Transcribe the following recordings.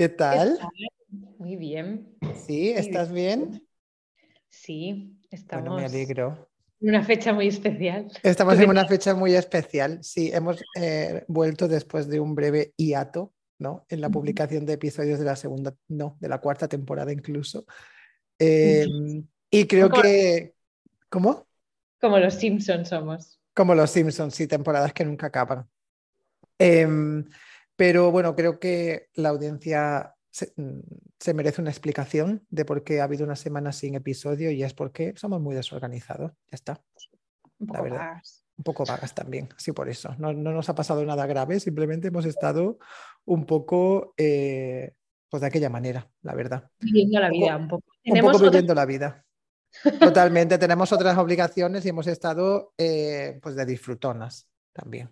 ¿qué tal? Muy bien. Sí, ¿estás bien? Sí, estamos. Bueno, me alegro. En una fecha muy especial. Estamos en una fecha muy especial. Sí, hemos eh, vuelto después de un breve hiato, ¿no? En la publicación de episodios de la segunda, no, de la cuarta temporada incluso. Em, y creo que. ¿Cómo? Como los Simpsons somos. Como los Simpsons, sí, temporadas que nunca acaban. Em, pero bueno, creo que la audiencia mm, se, merece una explicación de por qué ha habido una semana sin episodio y es porque somos muy desorganizados. Ya está. Un poco vagas. Un poco vagas también, sí, por eso. No, nos ha pasado nada grave, simplemente hemos estado un poco eh, pues de aquella manera, la verdad. Viviendo la vida, un poco. Un poco viviendo la vida. Totalmente, tenemos otras obligaciones y hemos estado eh, pues de disfrutonas también.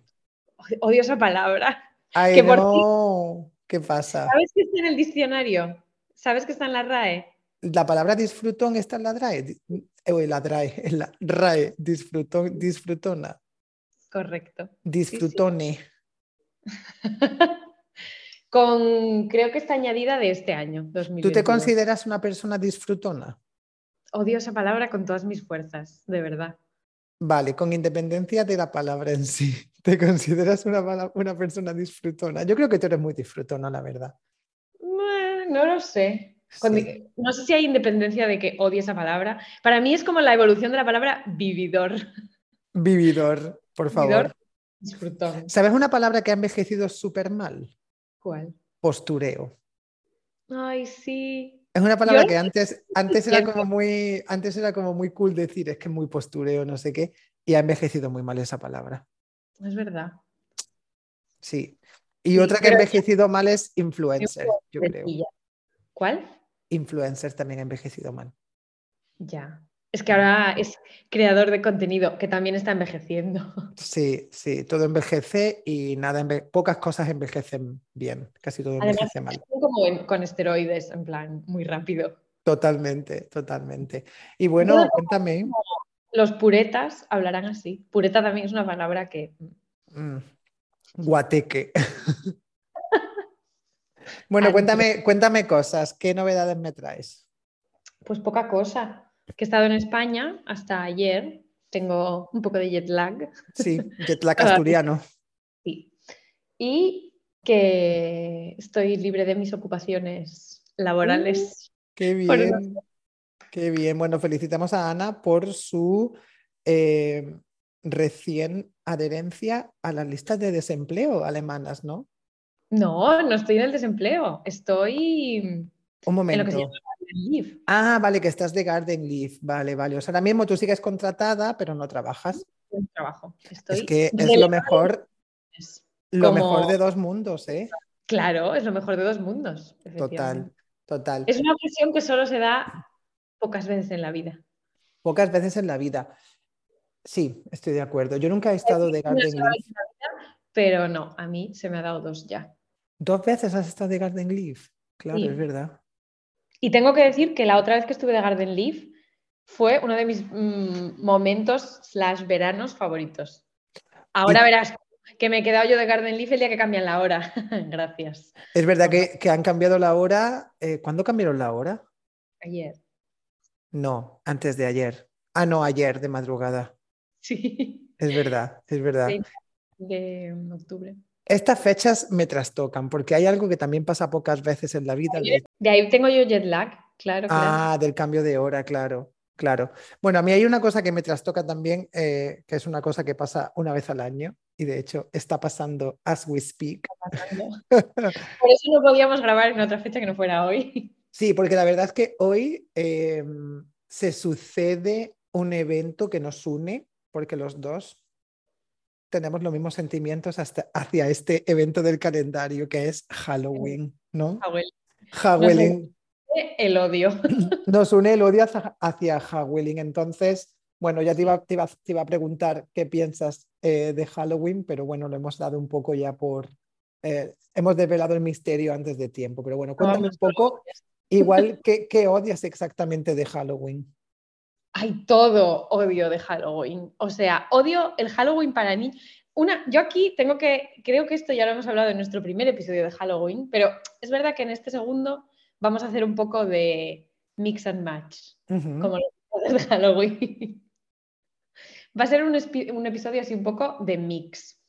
Odio esa palabra. Ay, no. ¿Qué pasa? ¿Sabes que está en el diccionario? ¿Sabes que está en la RAE? La palabra disfrutón está en la RAE. En la RAE, en la RAE, disfrutón, disfrutona. Correcto. Disfrutone. Con, creo que está añadida de este año, 2020. ¿Tú te consideras una persona disfrutona? Odio esa palabra con todas mis fuerzas, de verdad. Vale, con independencia de la palabra en sí, ¿te consideras una, una persona disfrutona? Yo creo que tú eres muy disfrutona, la verdad. No, lo sé. No sé si hay independencia de que odie esa palabra. Para mí es como la evolución de la palabra vividor. Vividor, por favor. Vividor, disfrutón. ¿Sabes una palabra que ha envejecido súper mal? ¿Cuál? Postureo. Ay, sí. Es una palabra que antes, antes, era como muy, antes era como muy cool decir, es que muy postureo, no sé qué, y ha envejecido muy mal esa palabra. Es verdad. Sí. Y otra que ha envejecido mal es influencer, yo creo. ¿Cuál? Influencer también ha envejecido mal. Ya. Es que ahora es creador de contenido, que también está envejeciendo. Sí, sí, todo envejece y nada, pocas cosas envejecen bien, casi todo envejece mal. Como con esteroides, en plan, muy rápido. Totalmente, totalmente. Y bueno, cuéntame. Los puretas hablarán así. Pureta también es una palabra que... Mm, guateque. bueno, cuéntame, cuéntame cosas. ¿Qué novedades me traes? Pues poca cosa que he estado en España hasta ayer. Tengo un poco de jet lag. Sí, jet lag asturiano. sí. Y que estoy libre de mis ocupaciones laborales. Uh, qué bien. Qué bien. Bueno, felicitamos a Ana por su eh, recién adherencia a las listas de desempleo alemanas, ¿no? No, no estoy en el desempleo. Estoy. Un momento. Ah, vale, que estás de Garden Leave. Vale, vale. O sea, ahora mismo tú sigues contratada, pero no trabajas. No trabajo. es que es lo mejor, lo mejor de dos mundos, ¿eh? Claro, es lo mejor de dos mundos. Total, total. Es una ocasión que solo se da pocas veces en la vida. Pocas veces en la vida. Sí, estoy de acuerdo. Yo nunca he estado de Garden Leave. Pero no, a mí se me ha dado dos ya. ¿Dos veces has estado de Garden Leave? Claro, es verdad. Y tengo que decir que la otra vez que estuve de Garden Leaf fue uno de mis mm, momentos slash veranos favoritos. Ahora verás que me he quedado yo de Garden Leaf el día que cambian la hora. Gracias. Es verdad que, han cambiado la hora. Eh, ¿Cuándo cambiaron la hora? Ayer. No, antes de ayer. Ah, no, ayer de madrugada. Sí. Es verdad, es verdad. de octubre. Estas fechas me trastocan porque hay algo que también pasa pocas veces en la vida. De ahí tengo yo jet lag, claro. Ah, del cambio de hora, claro, claro. Bueno, a mí hay una cosa que me trastoca también, eh, que es una cosa que pasa una vez al año y de hecho está pasando as we speak. Por eso no podíamos grabar en otra fecha que no fuera hoy. Sí, porque la verdad es que hoy em, se sucede un evento que nos une, porque los dos tenemos los mismos sentimientos hasta hacia este evento del calendario que es Halloween, ¿no? Halloween. El odio. Nos une el odio hacia, Halloween. Entonces, bueno, ya te iba, te iba, a preguntar qué piensas eh, de Halloween, pero bueno, lo hemos dado un poco ya por... Eh, hemos desvelado el misterio antes de tiempo, pero bueno, cuéntame un poco, igual, ¿qué, ¿qué odias exactamente de Halloween? hay todo odio de Halloween. O sea, odio el Halloween para mí. una, yo aquí tengo que, creo que esto ya lo hemos hablado en nuestro primer episodio de Halloween, pero es verdad que en este segundo vamos a hacer un poco de mix and match, como los de Halloween. Va a ser un, episodio así un poco de mix.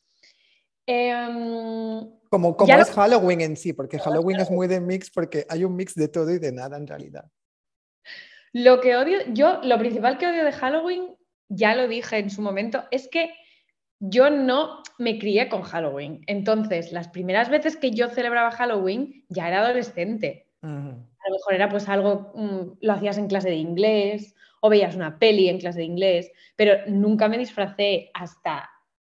Em, como como es Halloween en sí, porque Halloween es muy de mix porque hay un mix de todo y de nada en realidad. Lo que odio, yo, lo principal que odio de Halloween, ya lo dije en su momento, es que yo no me crié con Halloween. Entonces, las primeras veces que yo celebraba Halloween, ya era adolescente. A lo mejor era pues algo, mm, lo hacías en clase de inglés o veías una peli en clase de inglés, pero nunca me disfracé hasta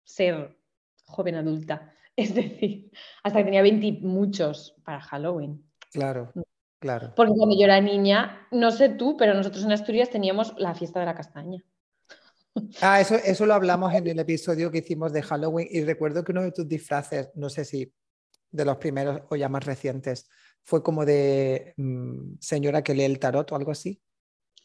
ser joven adulta. Es decir, hasta que tenía 20 muchos para Halloween. Claro, claro. Porque cuando yo era niña, no sé tú, pero nosotros en Asturias teníamos la fiesta de la castaña. Ah, eso, eso lo hablamos en el episodio que hicimos de Halloween y recuerdo que uno de tus disfraces, no sé si de los primeros o ya más recientes, fue como de mm, señora que lee el tarot o algo así.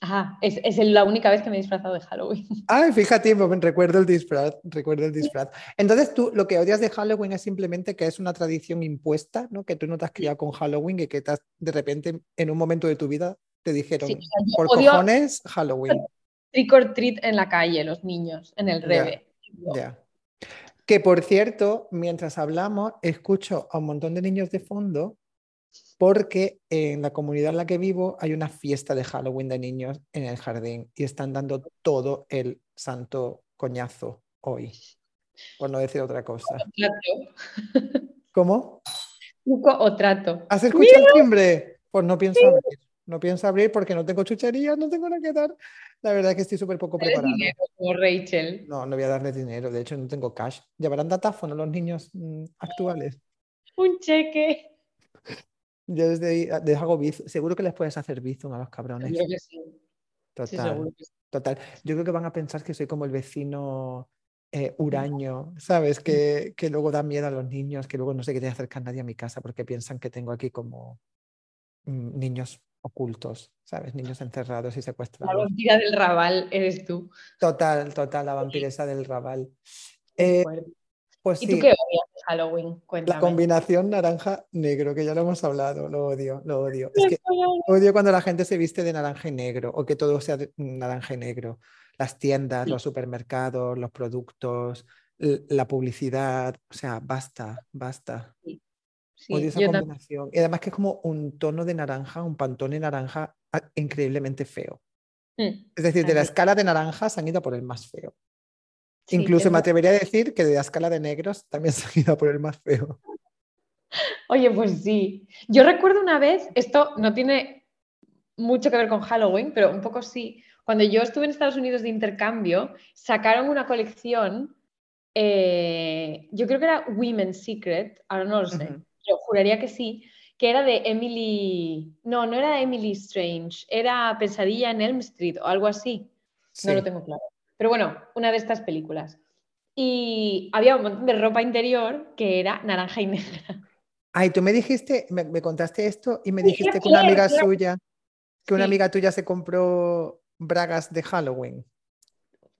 Ajá, es, es, la única vez que me he disfrazado de Halloween. Ay, fíjate, recuerdo el disfraz, recuerdo el disfraz. Entonces tú lo que odias de Halloween es simplemente que es una tradición impuesta, ¿no? Que tú no te has criado con Halloween y que de repente en un momento de tu vida te dijeron, por cojones, Halloween. Trick or treat en la calle, los niños, en el reve. Ya. Que por cierto, mientras hablamos, escucho a un montón de niños de fondo porque en la comunidad en la que vivo hay una fiesta de Halloween de niños en el jardín y están dando todo el santo coñazo hoy, por no decir otra cosa. ¿Cómo? o trato. ¿Has escuchado el timbre? Pues no pienso abrir. No pienso abrir porque no tengo chucherías, no tengo nada que dar. La verdad es que estoy súper poco preparado. dinero como Rachel. No, no voy a darle dinero. De hecho, no tengo cash. ¿Llevarán datáfono los niños mm, actuales? Un cheque. Yo desde ahí les hago bizum. Seguro que les puedes hacer bizum a los cabrones. Yo que sí. Total. Total. Yo creo que van a pensar que soy como el vecino eh, huraño, ¿sabes? Que, que, luego da miedo a los niños, que luego no sé qué te acercar nadie a mi casa porque piensan que tengo aquí como mm, niños ocultos, ¿sabes? Niños encerrados y secuestrados. La vampira del rabal eres tú. Total, total, la vampiresa del rabal. Eh, pues ¿Y tú qué odias de Halloween? La combinación naranja-negro, que ya lo hemos hablado, lo odio, lo odio. Es que odio cuando la gente se viste de naranja y negro o que todo sea de naranja y negro. Las tiendas, los supermercados, los productos, la publicidad, o sea, basta, basta. Odio esa combinación. Y además que es como un tono de naranja, un pantone naranja ah, increíblemente feo. Mm, es decir, de la escala de naranjas han ido por el más feo. Incluso me atrevería a decir que de la escala de negros también se han ido por el más feo. Oye, pues sí. Yo recuerdo una vez, esto no tiene mucho que ver con Halloween, pero un poco sí. Cuando yo estuve en Estados Unidos de intercambio, sacaron una colección, eh, yo creo que era Women's Secret, ahora no lo sé, juraría que sí, que era de Emily, no, no era Emily Strange, era Pesadilla en Elm Street o algo así. No lo tengo claro. Pero bueno, una de estas películas. Y había un montón de ropa interior que era naranja y negra. Ay, tú me dijiste, me, contaste esto y me dijiste que una amiga suya, que una amiga tuya se compró bragas de Halloween.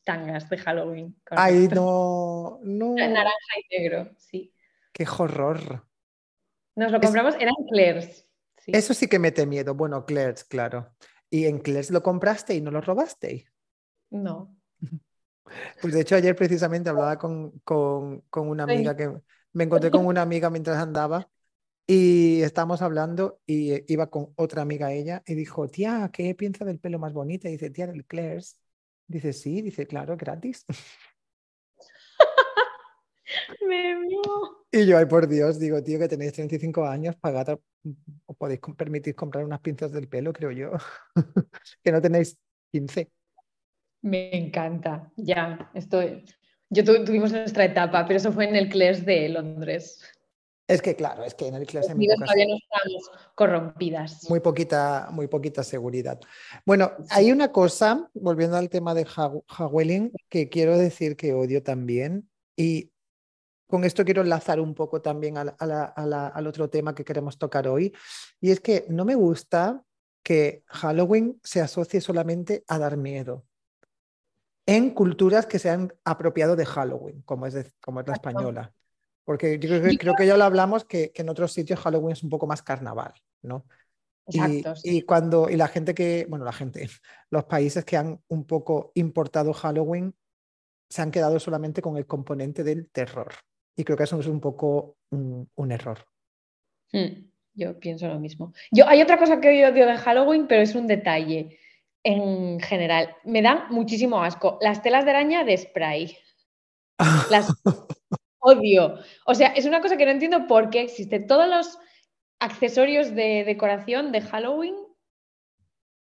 Tangas de Halloween. Ay, no, no. Naranja y negro, sí. Qué horror. Nos lo compramos, eran Claire's. Eso sí que mete miedo. Bueno, Claire's, claro. ¿Y en Claire's lo compraste y no lo robaste? No. Pues de hecho ayer precisamente hablaba con, con, con una amiga que me encontré con una amiga mientras andaba y estábamos hablando y iba con otra amiga ella y dijo, tía, ¿qué piensa del pelo más bonito? Y dice, tía, del Claire's. Dice, sí, dice, claro, gratis. Me Y yo, ay, por Dios, digo, tío, que tenéis 35 años, pagad, o podéis permitir comprar unas pinzas del pelo, creo yo. que no tenéis 15. Me encanta, ya, estoy. Yo tuvimos nuestra etapa, pero eso fue en el CLES de Londres. Es que claro, es que en el CLES hay todavía no estamos corrompidas. Muy poquita, muy poquita seguridad. Bueno, hay una cosa, volviendo al tema de Hawelling, que quiero decir que odio también, y con esto quiero enlazar un poco también al otro tema que queremos tocar hoy, y es que no me gusta que Halloween se asocie solamente a dar miedo. En culturas que se han apropiado de Halloween, como es, como es la española. Porque yo creo, que, creo que ya lo hablamos que, en otros sitios Halloween es un poco más carnaval, ¿no? Exacto, y, cuando, y la gente que, bueno, la gente, los países que han un poco importado Halloween se han quedado solamente con el componente del terror. Y creo que eso es un poco un, error. Hmm, yo pienso lo mismo. Yo, hay otra cosa que hoy odio de Halloween, pero es un detalle en general. Me dan muchísimo asco. Las telas de araña de spray. Las odio. O sea, es una cosa que no entiendo por qué existen todos los accesorios de decoración de Halloween.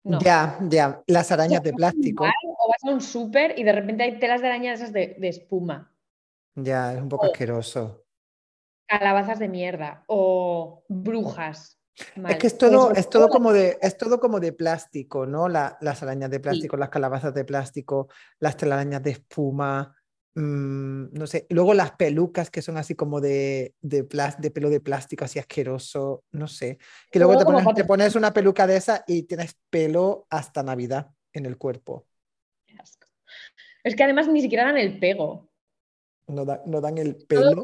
No. Ya, ya. Las arañas de plástico. o vas a un súper y de repente hay telas de araña esas de, espuma. Ya, es un poco asqueroso. Calabazas de mierda o brujas. Es que es todo, es todo, como de, es todo como de plástico, ¿no? las arañas de plástico, las calabazas de plástico, las telarañas de espuma, mm, no sé. Luego las pelucas que son así como de, de, de pelo de plástico, así asqueroso, no sé. Que luego, te, pones, te, pones, una peluca de esa y tienes pelo hasta Navidad en el cuerpo. Es que además ni siquiera dan el pego. No, no dan el pelo.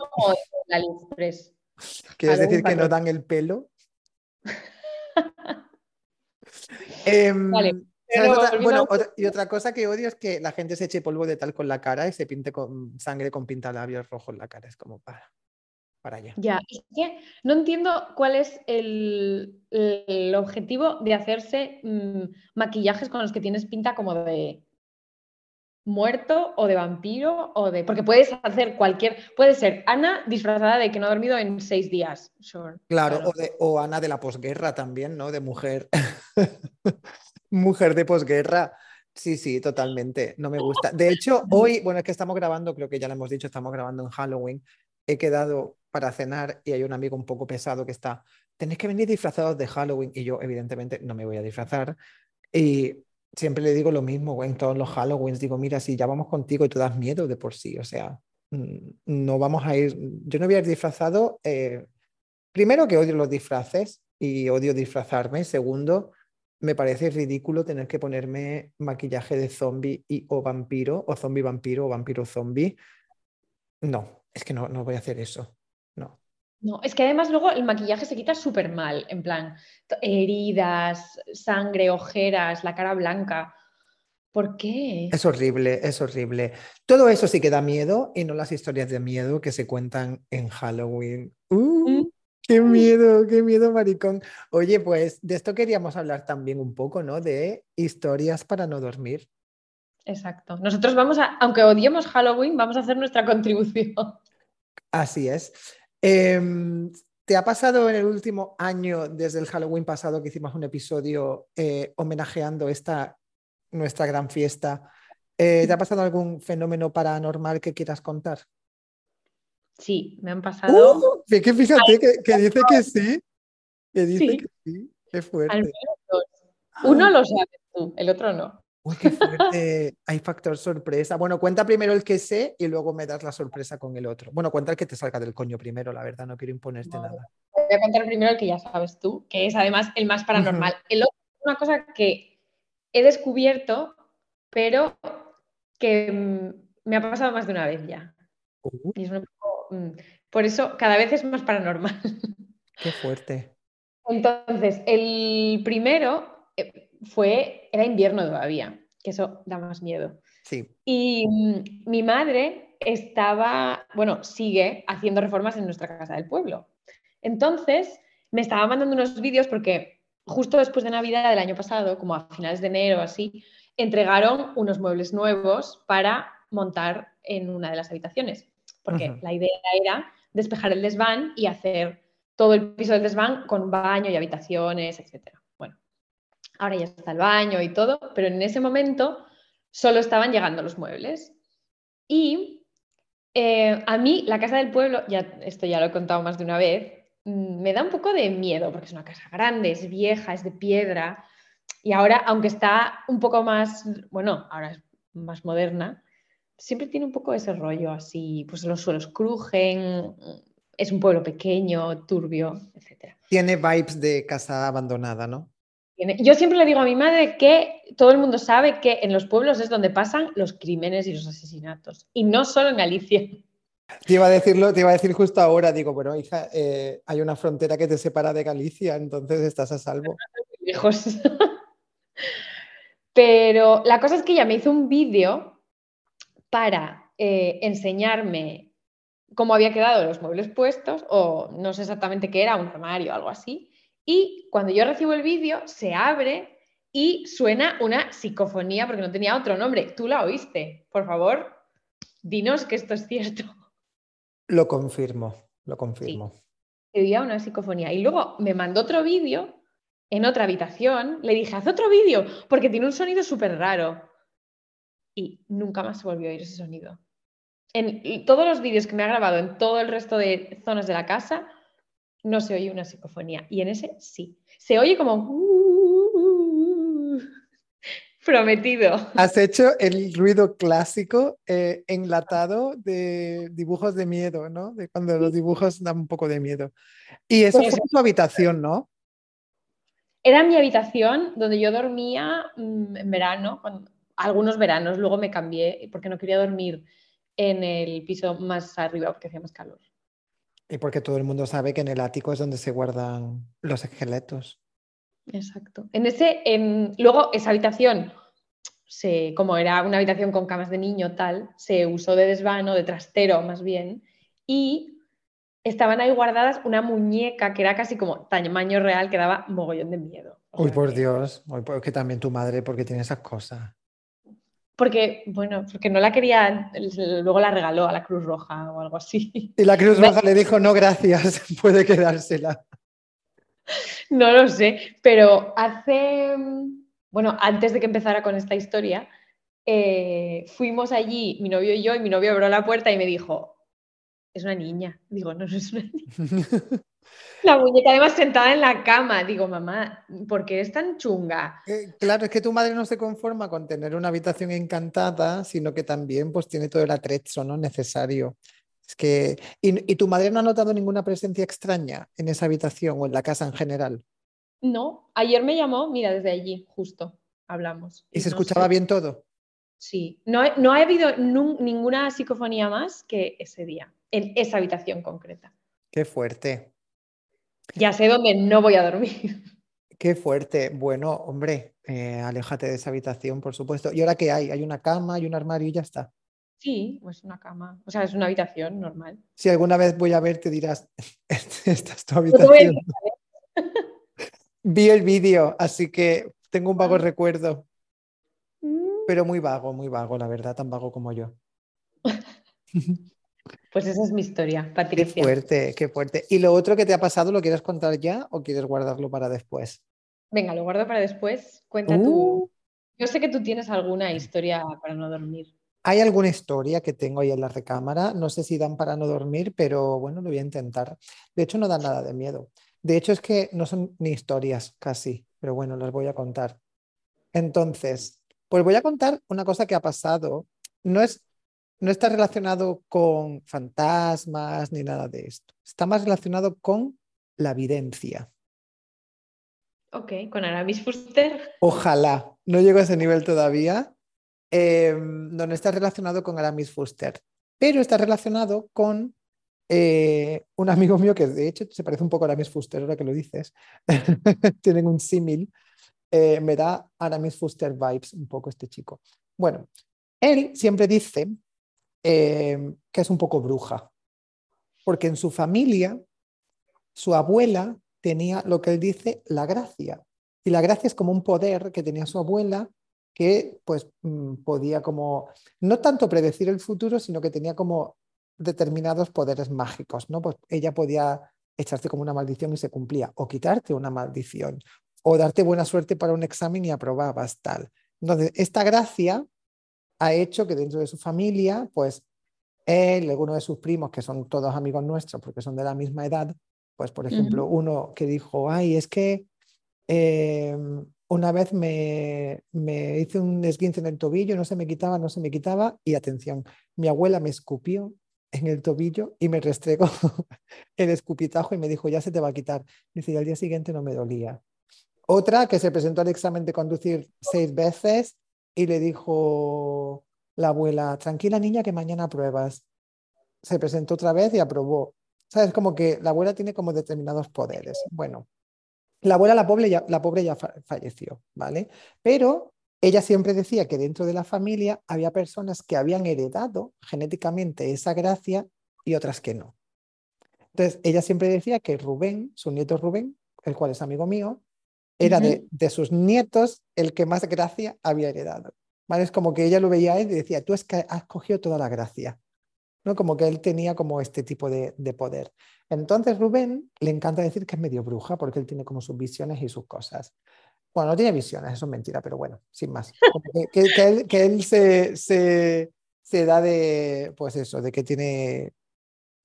¿Quieres decir que no dan el pelo? Em, bueno, y otra cosa que odio es que la gente se eche polvo de tal con la cara y se pinte con sangre con pintalabios rojos en la cara. Es como para, para allá. Ya, no entiendo cuál es el, objetivo de hacerse mm, maquillajes con los que tienes pinta como de muerto o de vampiro o de. Porque puedes hacer cualquier. Puede ser Ana disfrazada de que no ha dormido en seis días. Claro, O, de, o, Ana de la posguerra también, ¿no? De mujer. mujer de posguerra. Sí, sí, totalmente. No me gusta. De hecho, hoy, bueno, es que estamos grabando, creo que ya lo hemos dicho, estamos grabando en Halloween. He quedado para cenar y hay un amigo un poco pesado que está. Tenéis que venir disfrazados de Halloween y yo, evidentemente, no me voy a disfrazar. Y siempre le digo lo mismo, en todos los Halloween, digo, mira, si ya vamos contigo y tú das miedo de por sí, o sea, mm, no vamos a ir, yo no voy a ir disfrazado, eh, primero que odio los disfraces y odio disfrazarme, segundo, me parece ridículo tener que ponerme maquillaje de zombie y o vampiro, o zombie vampiro, o vampiro zombie. No, es que no, no voy a hacer eso, no. Es que además luego el maquillaje se quita súper mal, en plan, heridas, sangre, ojeras, la cara blanca. ¿Por qué? Es horrible, es horrible. Todo eso sí que da miedo y no las historias de miedo que se cuentan en Halloween. ¡Uh! Mm. ¡Qué miedo, qué miedo, maricón! Oye, pues de esto queríamos hablar también un poco, ¿no? De historias para no dormir. Exacto. Nosotros vamos a, aunque odiemos Halloween, vamos a hacer nuestra contribución. Así es. Em, ¿Te ha pasado en el último año, desde el Halloween pasado, que hicimos un episodio eh, homenajeando esta nuestra gran fiesta? Eh, ¿Te ha pasado algún fenómeno paranormal que quieras contar? Sí, me han pasado. Uh, que fíjate que, dice que sí. Que dice que sí. Qué fuerte. Uno lo sabes tú, el otro no. Uy, qué fuerte. Hay factor sorpresa. Bueno, cuenta primero el que sé y luego me das la sorpresa con el otro. Bueno, cuenta el que te salga del coño primero, la verdad, no quiero imponerte nada. Voy a contar primero el que ya sabes tú, que es además el más paranormal. El otro es una cosa que he descubierto, pero que mm, me ha pasado más de una vez ya. Uh. Y es un poco, mm, por eso cada vez es más paranormal. Qué fuerte. Entonces, el primero eh, fue, era invierno todavía, que eso da más miedo. Sí. Y mm, mi madre estaba, bueno, sigue haciendo reformas en nuestra casa del pueblo. Entonces, me estaba mandando unos vídeos porque justo después de Navidad del año pasado, como a finales de enero así, entregaron unos muebles nuevos para montar en una de las habitaciones. Porque la idea era despejar el desván y hacer todo el piso del desván con baño y habitaciones, etcétera ahora ya está el baño y todo, pero en ese momento solo estaban llegando los muebles. Y eh, a mí la casa del pueblo, ya esto ya lo he contado más de una vez, mm, me da un poco de miedo porque es una casa grande, es vieja, es de piedra. Y ahora, aunque está un poco más, bueno, ahora es más moderna, siempre tiene un poco ese rollo así, pues los suelos crujen, es un pueblo pequeño, turbio, etc. Tiene vibes de casa abandonada, ¿no? Yo siempre le digo a mi madre que todo el mundo sabe que en los pueblos es donde pasan los crímenes y los asesinatos. Y no solo en Galicia. Te iba a decirlo, te iba a decir justo ahora, digo, bueno, hija, eh, hay una frontera que te separa de Galicia, entonces estás a salvo. Lejos. Pero la cosa es que ella me hizo un vídeo para eh, enseñarme cómo había quedado los muebles puestos, o no sé exactamente qué era, un armario o algo así. Y cuando yo recibo el vídeo, se abre y suena una psicofonía, porque no tenía otro nombre. ¿Tú la oíste? Por favor, dinos que esto es cierto. Lo confirmo, lo confirmo. Sí. Oía una psicofonía. Y luego me mandó otro vídeo en otra habitación. Le dije, haz otro vídeo, porque tiene un sonido súper raro. Y nunca más se volvió a oír ese sonido. En todos los vídeos que me ha grabado en todo el resto de zonas de la casa, no se oye una psicofonía. Y en ese sí. Se oye como... Prometido. Has hecho el ruido clásico eh, enlatado de dibujos de miedo, ¿no? De cuando los dibujos dan un poco de miedo. Y eso pues fue tu habitación, ¿no? Era mi habitación donde yo dormía mm, en verano, algunos veranos, luego me cambié porque no quería dormir en el piso más arriba porque hacía más calor. Y porque todo el mundo sabe que en el ático es donde se guardan los esqueletos. Exacto. En ese, luego esa habitación, se, como era una habitación con camas de niño tal, se usó de desvano, de trastero más bien, y estaban ahí guardadas una muñeca que era casi como tamaño real que daba mogollón de miedo. Uy, por Dios, Uy, que también tu madre, porque tiene esas cosas. Porque, bueno, porque no la quería, luego la regaló a la Cruz Roja o algo así. Y la Cruz Roja le dijo, no, gracias, puede quedársela. No lo sé, pero hace, bueno, antes de que empezara con esta historia, eh, fuimos allí, mi novio y yo, y mi novio abrió la puerta y me dijo, es una niña. Digo, no, no es una niña. La muñeca además sentada en la cama. Digo, mamá, ¿por qué es tan chunga? Eh, claro, es que tu madre no se conforma con tener una habitación encantada, sino que también pues tiene todo el atrezo ¿no? necesario. Es que, ¿y, tu madre no ha notado ninguna presencia extraña en esa habitación o en la casa en general? No, ayer me llamó, mira, desde allí, justo, hablamos. ¿Y, se escuchaba bien todo? Sí, no, no ha habido ninguna psicofonía más que ese día, en esa habitación concreta. Qué fuerte. Ya sé dónde no voy a dormir. Qué fuerte. Bueno, hombre, eh, aléjate de esa habitación, por supuesto. ¿Y ahora qué hay? Hay una cama y un armario y ya está. Sí, pues una cama. O sea, es una habitación normal. Si alguna vez voy a ver, te dirás, esta es tu habitación. Vi el vídeo, así que tengo un vago ah. recuerdo. Mm. Pero muy vago, muy vago, la verdad, tan vago como yo. Pues esa es mi historia, Patricia. Qué fuerte, qué fuerte. ¿Y lo otro que te ha pasado lo quieres contar ya o quieres guardarlo para después? Venga, lo guardo para después. Cuenta tú. Uh. Yo sé que tú tienes alguna historia para no dormir. Hay alguna historia que tengo ahí en la recámara. No sé si dan para no dormir, pero bueno, lo voy a intentar. De hecho, no dan nada de miedo. De hecho, es que no son ni historias casi, pero bueno, las voy a contar. Entonces, pues voy a contar una cosa que ha pasado. No es no está relacionado con fantasmas ni nada de esto. Está más relacionado con la evidencia. Ok, con Aramis Fuster. Ojalá, no llego a ese nivel todavía. Em, no, no está relacionado con Aramis Fuster, pero está relacionado con eh, un amigo mío que de hecho se parece un poco a Aramis Fuster, ahora que lo dices. Tienen un símil. Eh, me da Aramis Fuster vibes un poco este chico. Bueno, él siempre dice eh, que es un poco bruja, porque en su familia su abuela tenía lo que él dice la gracia. Y la gracia es como un poder que tenía su abuela que pues mm, podía como, no tanto predecir el futuro, sino que tenía como determinados poderes mágicos, ¿no? Pues ella podía echarte como una maldición y se cumplía, o quitarte una maldición, o darte buena suerte para un examen y aprobabas tal. Entonces, esta gracia ha hecho que dentro de su familia, pues él, alguno de sus primos, que son todos amigos nuestros porque son de la misma edad, pues por ejemplo, uno que dijo, ay, es que em, una vez me, me hice un esguince en el tobillo, no se me quitaba, no se me quitaba, y atención, mi abuela me escupió en el tobillo y me restregó el escupitajo y me dijo, ya se te va a quitar. Dice, y al día siguiente no me dolía. Otra que se presentó al examen de conducir seis veces y le dijo la abuela, tranquila niña que mañana pruebas. Se presentó otra vez y aprobó. ¿Sabes? Como que la abuela tiene como determinados poderes. Bueno, la abuela, la pobre ya, la pobre ya falleció, ¿vale? Pero ella siempre decía que dentro de la familia había personas que habían heredado genéticamente esa gracia y otras que no. Entonces, ella siempre decía que Rubén, su nieto Rubén, el cual es amigo mío, era de, sus nietos el que más gracia había heredado. ¿vale? Es como que ella lo veía a él y decía, tú es que has cogido toda la gracia. ¿no? Como que él tenía como este tipo de, poder. Entonces Rubén le encanta decir que es medio bruja porque él tiene como sus visiones y sus cosas. Bueno, no tiene visiones, eso es mentira, pero bueno, sin más. Que, él, se, se, da de, pues eso, de que tiene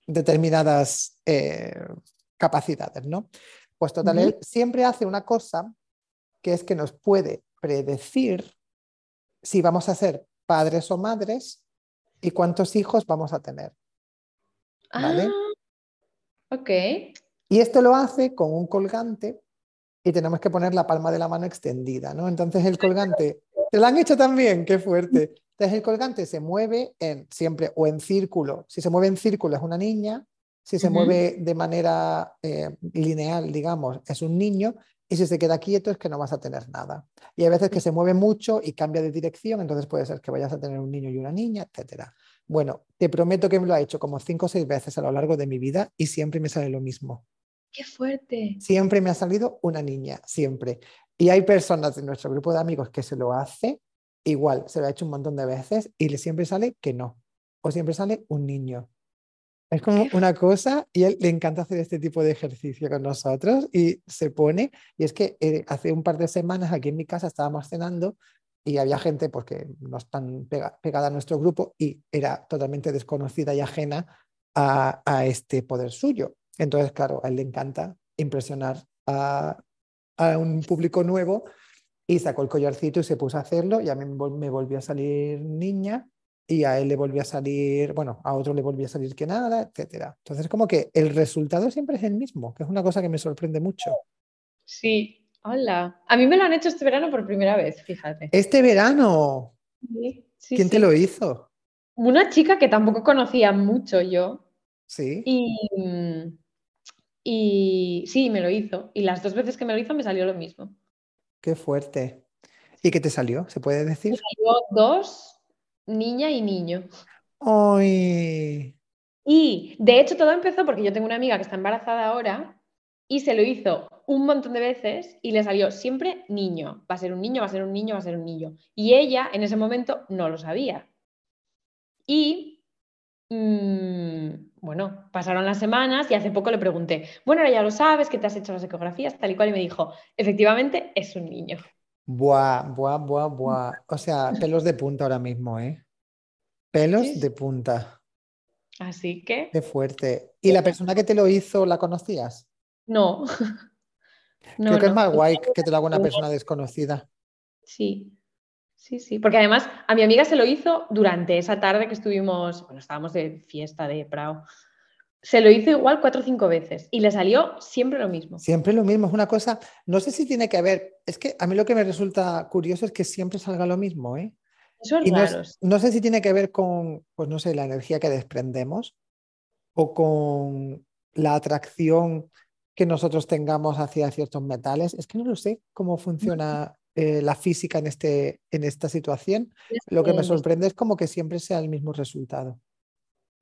determinadas eh, capacidades, ¿no? Pues total, él siempre hace una cosa que es que nos puede predecir si vamos a ser padres o madres y cuántos hijos vamos a tener. ¿Vale? Ah, ok. Y esto lo hace con un colgante y tenemos que poner la palma de la mano extendida, ¿no? Entonces el colgante, ¿te lo han hecho también? ¡Qué fuerte! Entonces el colgante se mueve en, siempre o en círculo. Si se mueve en círculo es una niña, si se mueve de manera eh, lineal, digamos, es un niño, y si se queda quieto es que no vas a tener nada. Y hay veces que se mueve mucho y cambia de dirección, entonces puede ser que vayas a tener un niño y una niña, etc. Bueno, te prometo que me lo ha hecho como cinco o seis veces a lo largo de mi vida y siempre me sale lo mismo. ¡Qué fuerte! Siempre me ha salido una niña, siempre. Y hay personas de nuestro grupo de amigos que se lo hace, igual, se lo ha hecho un montón de veces y le siempre sale que no. O siempre sale un niño. Es como una cosa y él le encanta hacer este tipo de ejercicio con nosotros y se pone, y es que eh, hace un par de semanas aquí en mi casa estábamos cenando y había gente porque no están pegada a nuestro grupo y era totalmente desconocida y ajena a, este poder suyo. Entonces, claro, a él le encanta impresionar a, a un público nuevo y sacó el collarcito y se puso a hacerlo y a mí me volvió a salir niña y a él le volvió a salir, bueno, a otro le volvió a salir que nada, etcétera. Entonces, como que el resultado siempre es el mismo, que es una cosa que me sorprende mucho. Sí, hola. A mí me lo han hecho este verano por primera vez, fíjate. ¿Este verano? Sí, ¿Quién te lo hizo? Una chica que tampoco conocía mucho yo. Sí. Y, y sí, me lo hizo. Y las dos veces que me lo hizo me salió lo mismo. Qué fuerte. ¿Y qué te salió? ¿Se puede decir? Me salió dos niña y niño. ¡Ay! Y de hecho todo empezó porque yo tengo una amiga que está embarazada ahora y se lo hizo un montón de veces y le salió siempre niño. Va a ser un niño, va a ser un niño, va a ser un niño. Y ella en ese momento no lo sabía. Y mm, bueno, pasaron las semanas y hace poco le pregunté, bueno, ahora ya lo sabes, que te has hecho las ecografías, tal y cual, y me dijo, efectivamente es un niño. Buah, buah, buah, buah. O sea, pelos de punta ahora mismo, ¿eh? Pelos de punta. Así que. Qué fuerte. ¿Y la persona que te lo hizo, la conocías? No. Creo que es más guay que te lo haga una persona desconocida. Sí, sí, sí. Porque además a mi amiga se lo hizo durante esa tarde que estuvimos, bueno, estábamos de fiesta de Prado se lo hizo igual cuatro o cinco veces y le salió siempre lo mismo. Siempre lo mismo, es una cosa, no sé si tiene que ver, es que a mí lo que me resulta curioso es que siempre salga lo mismo, ¿eh? Eso es no, no, sé si tiene que ver con, pues no sé, la energía que desprendemos o con la atracción que nosotros tengamos hacia ciertos metales. Es que no lo sé cómo funciona eh, la física en, este, en esta situación. Lo que me sorprende es como que siempre sea el mismo resultado.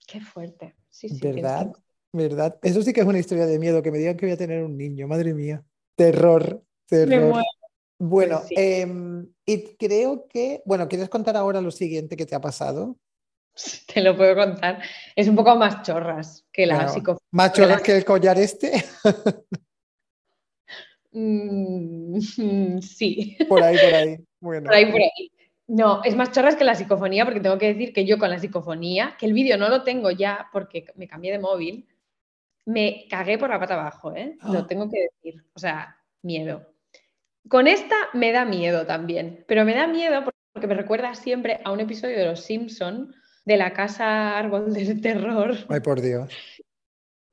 Qué fuerte. Sí, sí, ¿Verdad? ¿Verdad? Eso sí que es una historia de miedo, que me digan que voy a tener un niño, madre mía. Terror, terror. Bueno, pues em, y creo que, bueno, ¿quieres contar ahora lo siguiente que te ha pasado? Te lo puedo contar. Es un poco más chorras que la psicofonía. ¿Más chorras que, el collar este? Mm, sí. Por ahí, por ahí. Bueno. Por ahí, por ahí. No, es más chorras que la psicofonía, porque tengo que decir que yo con la psicofonía, que el vídeo no lo tengo ya porque me cambié de móvil, me cagué por la pata abajo, ¿eh? Lo ah. tengo que decir. O sea, miedo. Con esta me da miedo también, pero me da miedo porque me recuerda siempre a un episodio de Los Simpson de la casa árbol del terror. Ay, por Dios.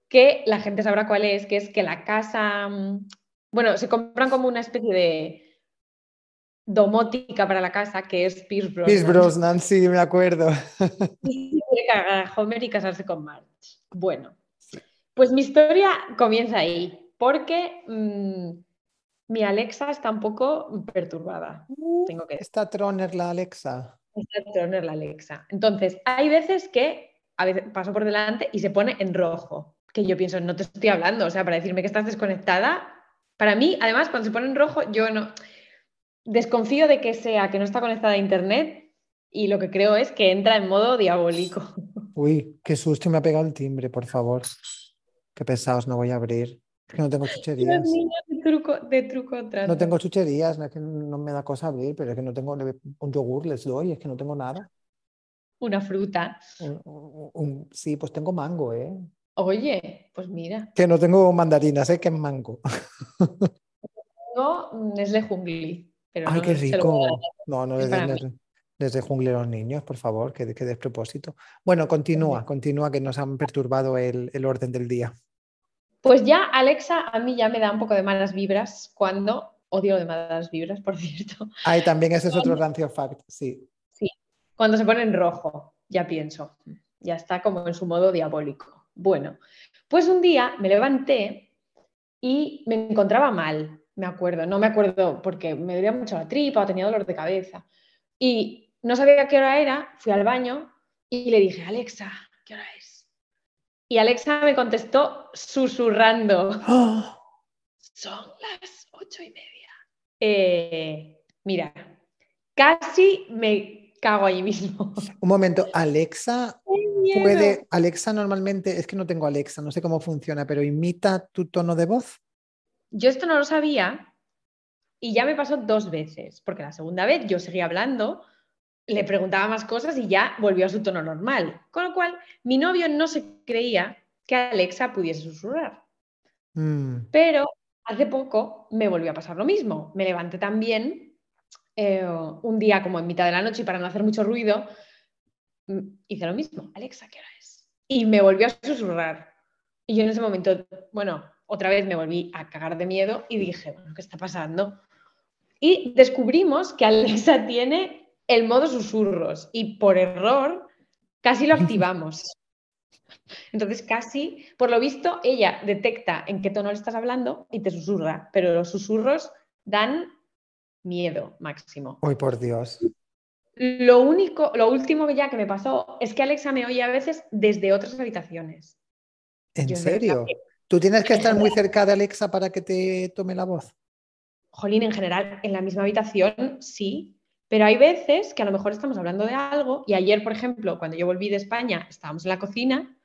Que la gente sabrá cuál es, que es que la casa mm, Bueno, se compran como una especie de domótica para la casa que es Pierce Brosnan. Pierce Brosnan, sí, me acuerdo. Y quiere cagar a Homer y casarse con Marge. Bueno, pues mi historia comienza ahí, porque mm, mi Alexa está un poco perturbada. Tengo que Está Troner la Alexa. Está Troner la Alexa. Entonces, hay veces que a veces paso por delante y se pone en rojo, que yo pienso, no te estoy hablando, o sea, para decirme que estás desconectada. Para mí, además, cuando se pone en rojo, yo no desconfío de que sea que no está conectada a internet y lo que creo es que entra en modo diabólico. Uy, qué susto me ha pegado el timbre, por favor. Qué pesados, no voy a abrir. Es que no tengo Los chucherías. niños de truco, de truco. No tengo chucherías, no es que no me da cosa abrir, pero es que no tengo un yogur, les doy, es que no tengo nada. una fruta. Un- un- un- sí, pues tengo mango, ¿eh? Oye, pues mira, Que no tengo mandarinas, ¿eh? Que es mango. tengo Nesle Jungli. Pero Ay, no qué rico. No, no es les para des, les des jungle a los niños, por favor, que, que despropósito. Bueno, continúa, continúa, que nos han perturbado el, el orden del día. Pues ya Alexa a mí ya me da un poco de malas vibras cuando, odio de malas vibras, por cierto, Ay, también ese es otro rancio fact, sí. cuando se pone en rojo, ya pienso, ya está como en su modo diabólico. Bueno, pues un día me levanté y me encontraba mal, me acuerdo, no me acuerdo porque me dolía mucho la tripa o tenía dolor de cabeza. Y no sabía qué hora era, fui al baño y le dije, Alexa, ¿qué hora es? Y Alexa me contestó susurrando, son las ocho y media. Eh, mira, casi me cago ahí mismo. Un momento, Alexa puede, Alexa normalmente, es que no tengo Alexa, no sé cómo funciona, pero imita tu tono de voz. Yo esto no lo sabía y ya me pasó dos veces, porque la segunda vez yo seguía hablando, le preguntaba más cosas y ya volvió a su tono normal. Con lo cual, mi novio no se creía que Alexa pudiese susurrar. Mm, Pero hace poco me volvió a pasar lo mismo. Me levanté también eh, un día como en mitad de la noche y para no hacer mucho ruido, mm, hice lo mismo. Alexa, ¿qué hora es? Y me volvió a susurrar. Y yo en ese momento, bueno, otra vez me volví a cagar de miedo y dije, bueno, ¿qué está pasando? Y descubrimos que Alexa tiene el modo susurros y por error casi lo activamos. Entonces casi, por lo visto, ella detecta en qué tono le estás hablando y te susurra, pero los susurros dan miedo máximo. Uy, por Dios. Lo único, lo último que ya que me pasó es que Alexa me oye a veces desde otras habitaciones. ¿En Yo serio? ¿Tú tienes que estar muy cerca de Alexa para que te tome la voz? Jolín, en general, en la misma habitación sí, pero hay veces que a lo mejor estamos hablando de algo y ayer, por ejemplo, cuando yo volví de España, estábamos en la cocina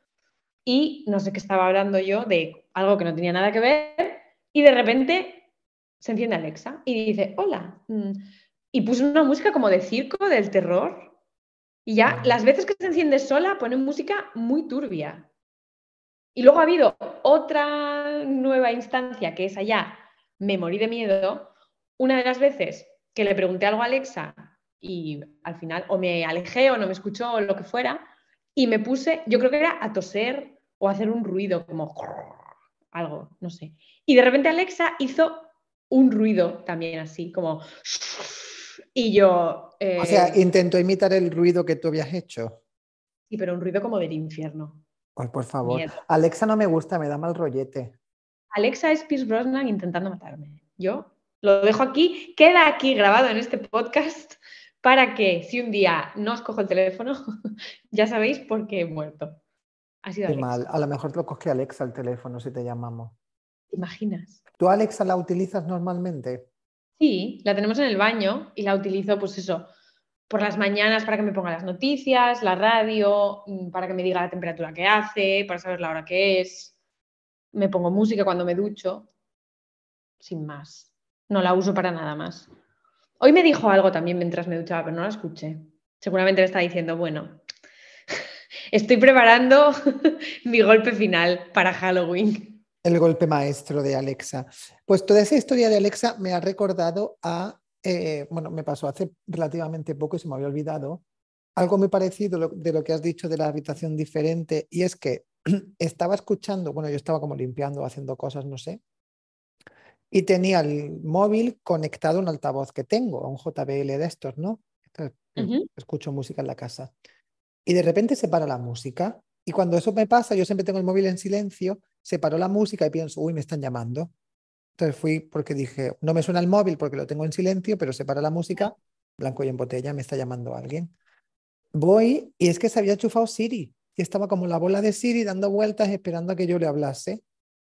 y no sé qué estaba hablando yo de algo que no tenía nada que ver y de repente se enciende Alexa y dice, hola, mm", y puso una música como de circo, del terror y ya las veces que se enciende sola pone música muy turbia. Y luego ha habido otra nueva instancia que es allá, me morí de miedo. Una de las veces que le pregunté algo a Alexa y al final o me alejé o no me escuchó o lo que fuera y me puse, yo creo que era a toser o a hacer un ruido como algo, no sé. Y de repente Alexa hizo un ruido también así, como... Y yo... O sea, eh, intentó imitar el ruido que tú habías hecho. sí, pero un ruido como del infierno. Ay, por favor. Miedo. Alexa no me gusta, me da mal rollete. Alexa es Pierce Brosnan intentando matarme. Yo lo dejo aquí, queda aquí grabado en este podcast para que si un día no os cojo el teléfono, ya sabéis por qué he muerto. Ha sido Qué Alexa. mal. A lo mejor lo coge Alexa el teléfono si te llamamos. ¿Te imaginas? ¿Tú Alexa la utilizas normalmente? Sí, la tenemos en el baño y la utilizo, pues eso, por las mañanas para que me ponga las noticias, la radio, mm, para que me diga la temperatura que hace, para saber la hora que es. Me pongo música cuando me ducho, sin más. No la uso para nada más. Hoy me dijo algo también mientras me duchaba, pero no la escuché. Seguramente me está diciendo, bueno, estoy preparando mi golpe final para Halloween. El golpe maestro de Alexa. Pues toda esa historia de Alexa me ha recordado a, eh, bueno, me pasó hace relativamente poco y se me había olvidado, algo muy parecido lo- de lo que has dicho de la habitación diferente, y es que estaba escuchando, bueno, yo estaba como limpiando, haciendo cosas, no sé, y tenía el móvil conectado a un altavoz que tengo, a un JBL de estos, ¿no? Entonces, Ujú. Escucho música en la casa. Y de repente se para la música. Y cuando eso me pasa, yo siempre tengo el móvil en silencio, se paró la música y pienso, uy, me están llamando. Entonces fui porque dije, no me suena el móvil porque lo tengo en silencio, pero se para la música, blanco y en botella, me está llamando alguien. Voy y es que se había chufado Siri y estaba como la bola de Siri dando vueltas esperando a que yo le hablase.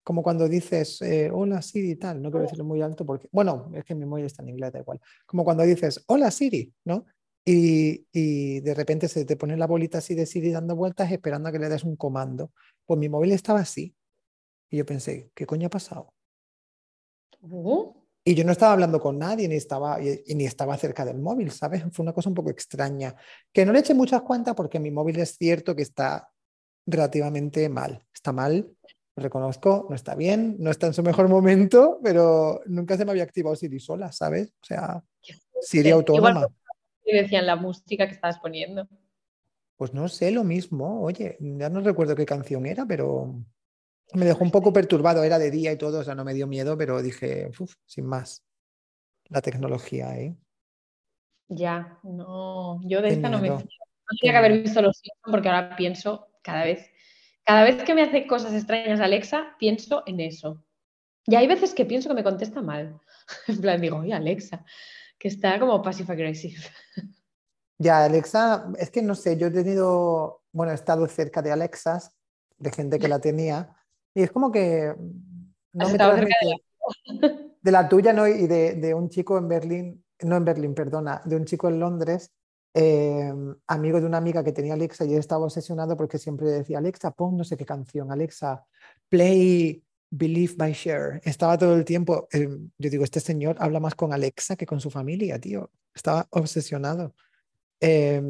Como cuando dices, eh, hola Siri tal, no quiero decirlo muy alto porque, bueno, es que mi móvil está en inglés, da igual. Como cuando dices, hola Siri, ¿no? Y, y de repente se te pone la bolita así de Siri dando vueltas esperando a que le des un comando. Pues mi móvil estaba así. Y yo pensé, ¿qué coño ha pasado? Uh, Y yo no estaba hablando con nadie, ni estaba, y, y ni estaba cerca del móvil, ¿sabes? Fue una cosa un poco extraña. Que no le eché muchas cuentas porque mi móvil es cierto que está relativamente mal. Está mal, lo reconozco, no está bien, no está en su mejor momento, pero nunca se me había activado Siri sola, ¿sabes? O sea, Siri autónoma. que decían la música que estabas poniendo. Pues no sé, lo mismo. Oye, ya no recuerdo qué canción era, pero me dejó un poco perturbado. Era de día y todo, o sea, no me dio miedo, pero dije, "Uf, sin más. La tecnología, ¿eh? Ya, no, yo de esta no me. No tenía que haber visto los porque ahora pienso cada vez, cada vez que me hace cosas extrañas Alexa, pienso en eso. Y hay veces que pienso que me contesta mal. En plan, digo, oye, Alexa, que está como passive aggressive. Ya, Alexa, es que no sé, yo he tenido, bueno, he estado cerca de Alexas, de gente que la tenía, y es como que mm, no me cerca transmite de la tuya, ¿no? Y de, de un chico en Berlín, no en Berlín, perdona, de un chico en Londres, eh, amigo de una amiga que tenía Alexa y yo estaba obsesionado porque siempre decía, Alexa, pon no sé qué canción, Alexa, play Believe by Cher. Estaba todo el tiempo, eh, yo digo, este señor habla más con Alexa que con su familia, tío. Estaba obsesionado. Eh,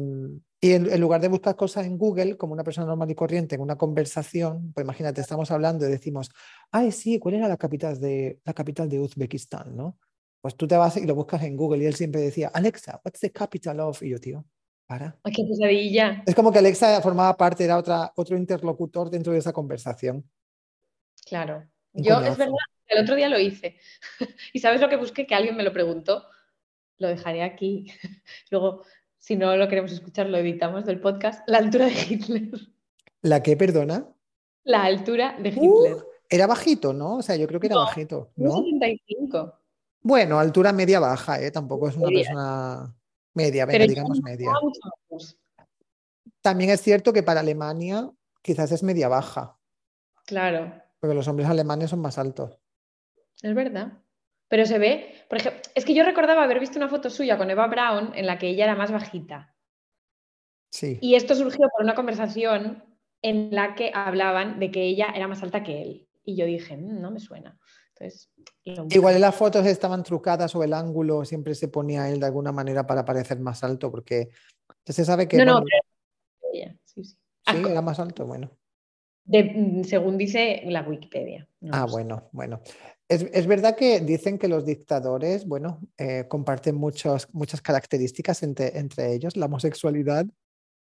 y en, en, lugar de buscar cosas en Google, como una persona normal y corriente, en una conversación, pues imagínate, estamos hablando y decimos, ay, sí, ¿cuál era la capital de, la capital de Uzbekistán? ¿no? Pues tú te vas y lo buscas en Google y él siempre decía, Alexa, what's the capital of? Y yo, tío, para. Ay, qué pesadilla. Es como que Alexa formaba parte, era otra, otro interlocutor dentro de esa conversación. Claro. Un Yo, coñazo. es verdad, el otro día lo hice. ¿Y sabes lo que busqué? Que alguien me lo preguntó. Lo dejaré aquí. Luego, si no lo queremos escuchar, lo editamos del podcast. La altura de Hitler. ¿La qué, perdona? La altura de Uh, Hitler. era bajito, ¿no? O sea, yo creo que era No, bajito, ¿no? 1,75. Bueno, altura media baja, ¿eh? Tampoco es una Media. persona media, venga, digamos me media. También es cierto que para Alemania quizás es media baja, Claro, porque los hombres alemanes son más altos. es verdad. Pero se ve, por ejemplo, es que yo recordaba haber visto una foto suya con Eva Brown en la que ella era más bajita. Sí. Y esto surgió por una conversación en la que hablaban de que ella era más alta que él. Y yo dije, "Mm, no me suena. Entonces. Igual las fotos estaban trucadas o el ángulo siempre se ponía él de alguna manera para parecer más alto, porque ya se sabe que No, no, pero sí, sí. Ah, sí, era más alto, bueno. De- mm, según dice la Wikipedia. no Ah, sé. bueno, bueno. Es, es verdad que dicen que los dictadores, bueno, eh, comparten muchos, muchas características entre, entre ellos, la homosexualidad